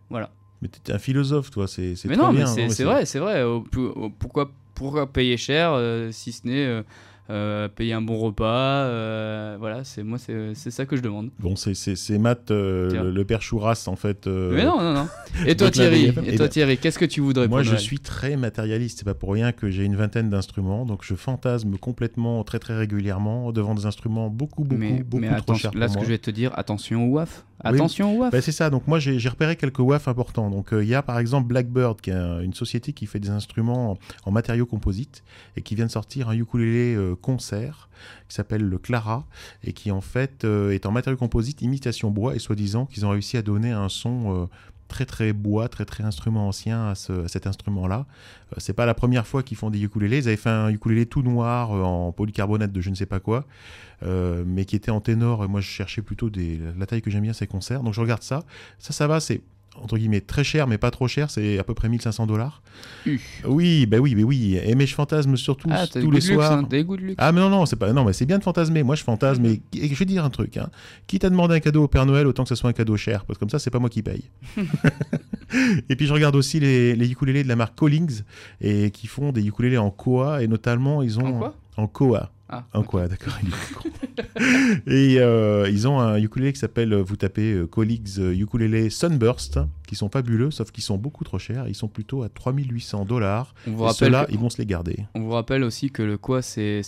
S2: Voilà.
S1: Mais t'es un philosophe toi, c'est c'est
S2: Mais
S1: très
S2: non,
S1: bien.
S2: mais c'est
S1: hein,
S2: c'est vrai, c'est vrai. Au plus- au- pourquoi, pourquoi payer cher euh, si ce n'est euh, euh, payer un bon repas euh, Voilà, c'est moi, c'est ça que je demande.
S1: Bon, c'est- Matt, euh, le, père Chouras, en fait.
S2: Mais non, non, non. Et toi, Thierry, et
S1: eh ben,
S2: Thierry, qu'est-ce que tu voudrais
S1: Moi,
S2: pour
S1: je suis très matérialiste. C'est pas pour rien que j'ai une vingtaine d'instruments. Donc, je fantasme complètement, très, très régulièrement devant des instruments beaucoup, beaucoup,
S2: mais,
S1: beaucoup
S2: mais
S1: trop chers pour
S2: là, ce
S1: moi.
S2: que je vais te dire, attention au WAF.
S1: Oui.
S2: Attention au WAF.
S1: Bah, c'est ça. Donc, moi, j'ai repéré quelques WAF importants. Donc, il y a par exemple Blackbird, qui est un- une société qui fait des instruments en, en matériaux composites et qui vient de sortir un ukulélé concert qui s'appelle le Clara et qui, en fait, euh, est en matériaux composites, imitation bois et soi-disant qu'ils ont réussi à donner un son. euh, très très bois, très très instrument ancien à, ce- cet instrument-là. Euh, c'est pas la première fois qu'ils font des ukulélés. Ils avaient fait un ukulélé tout noir en polycarbonate de je ne sais pas quoi, mais qui était en ténor. Et moi, je cherchais plutôt des, la taille que j'aime bien, c'est concerts. Donc je regarde ça. Ça, ça va, c'est entre guillemets très cher, mais pas trop cher. C'est à peu près 1500 dollars. Oui, bah oui, mais oui. Et mais je fantasme surtout
S2: Ah,
S1: tous les
S2: de luxe,
S1: soirs.
S2: hein, des goûts de luxe.
S1: Ah mais non non c'est pas non mais c'est bien de fantasmer moi je fantasme et, et je vais dire un truc hein. quitte à demander un cadeau au Père Noël autant que ça soit un cadeau cher parce que comme ça c'est pas moi qui paye et puis je regarde aussi les, les ukulélés de la marque Collings et qui font des ukulélés en koa et notamment ils ont
S2: En quoi?
S1: En koa
S2: Ah,
S1: en
S2: ok.
S1: quoi d'accord il est con. et euh, ils ont un ukulélé qui s'appelle vous tapez euh, Collings euh, ukulélé Sunburst qui sont fabuleux sauf qu'ils sont beaucoup trop chers ils sont plutôt à 3800 dollars
S2: On vous
S1: et
S2: rappelle
S1: ceux-là ils vont se les garder
S2: On vous rappelle aussi que le quoi, c'est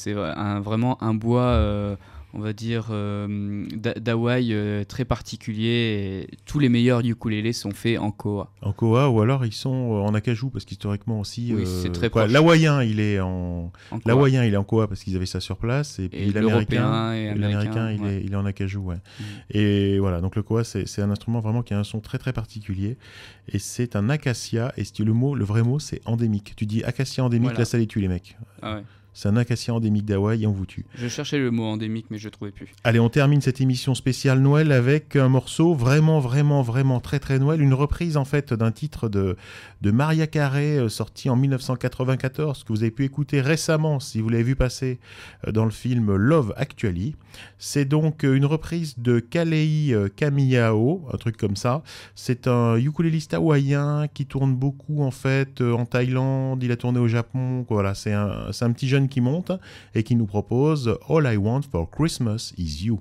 S2: vraiment un bois, euh, on va dire, euh, d'Ha- d'Hawaï euh, très particulier. Et tous les meilleurs ukulélés sont faits en koa.
S1: En Koa ou alors ils sont euh, en acajou parce qu'historiquement aussi.
S2: Oui, c'est très
S1: quoi,
S2: proche.
S1: L'hawaïen il est en
S2: En
S1: l'hawaïen il est en Koa parce qu'ils avaient ça sur place et puis l'américain il,
S2: ouais.
S1: est, il est en acajou ouais.
S2: Mm.
S1: Et voilà donc le Koa c'est un instrument vraiment qui a un son très très particulier et c'est un acacia et le mot le vrai mot c'est endémique. Tu dis acacia endémique
S2: Voilà.
S1: les tue les mecs.
S2: Ah ouais.
S1: C'est un acacia endémique d'Hawaï et on vous tue.
S2: Je cherchais le mot endémique, mais je trouvais plus.
S1: Allez, on termine cette émission spéciale Noël avec un morceau vraiment, vraiment, vraiment très, très Noël. Une reprise en fait d'un titre de, de Maria Carey euh, sorti en 1994 que vous avez pu écouter récemment si vous l'avez vu passer euh, dans le film Love Actually. C'est donc euh, une reprise de Kalei Kamiyao, un truc comme ça. C'est un ukuléliste hawaïen qui tourne beaucoup en fait en Thaïlande, il a tourné au Japon. Voilà, c'est un, c'est un petit jeune qui monte et qui nous propose All I Want for Christmas is You.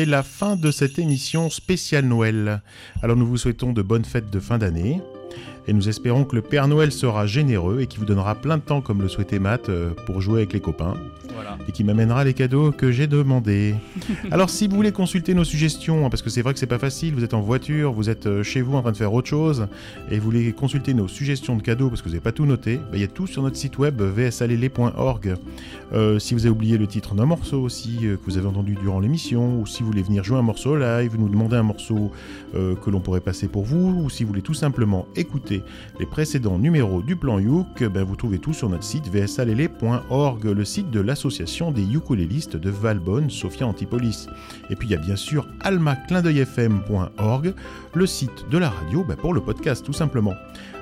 S1: C'est la fin de cette émission spéciale Noël. Alors nous vous souhaitons de bonnes fêtes de fin d'année. Et nous espérons que le Père Noël sera généreux et qu'il vous donnera plein de temps, comme le souhaitait Matt, euh, pour jouer avec les copains.
S2: Voilà.
S1: Et qui m'amènera les cadeaux que j'ai demandés. Alors si vous voulez consulter nos suggestions, hein, parce que c'est vrai que c'est pas facile, vous êtes en voiture, vous êtes euh, chez vous en train de faire autre chose, et vous voulez consulter nos suggestions de cadeaux parce que vous n'avez pas tout noté, bah, il y a tout sur notre site web vsalele.org. Euh, si vous avez oublié le titre d'un morceau aussi euh, que vous avez entendu durant l'émission, ou si vous voulez venir jouer un morceau live, nous demander un morceau euh, que l'on pourrait passer pour vous, ou si vous voulez tout simplement écouter les précédents numéros du plan Youk, ben, vous trouvez tout sur notre site vsalele.org, le site de l'association des ukulélistes de Valbonne, Sophia Antipolis. Et puis il y a bien sûr almaclindeuilfm.org, le site de la radio ben, pour le podcast tout simplement.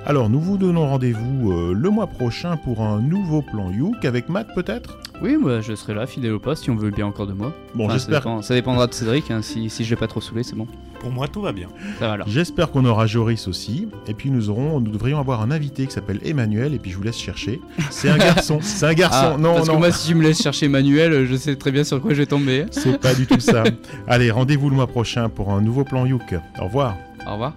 S1: Alors nous vous donnons rendez-vous euh, le mois prochain pour un nouveau plan Youk avec Matt peut-être?
S2: Oui, moi je serai là, fidèle au poste, si on veut bien encore de moi.
S1: Bon
S2: Enfin, ça,
S1: j'espère
S2: dépend- ça dépendra de Cédric, hein, si, si je l'ai pas trop saoulé, c'est bon.
S3: Pour moi, tout va bien.
S2: Ça va alors.
S1: J'espère qu'on aura Joris aussi. Et puis nous aurons, nous devrions avoir un invité qui s'appelle Emmanuel. Et puis je vous laisse chercher. C'est un garçon. C'est un garçon.
S2: Ah,
S1: non,
S2: parce
S1: non.
S2: que moi, si tu me laisses chercher Manuel, je sais très bien sur quoi je vais tomber.
S1: C'est pas du tout ça. Allez, rendez-vous le mois prochain pour un nouveau plan Youk. Au revoir.
S2: Au revoir.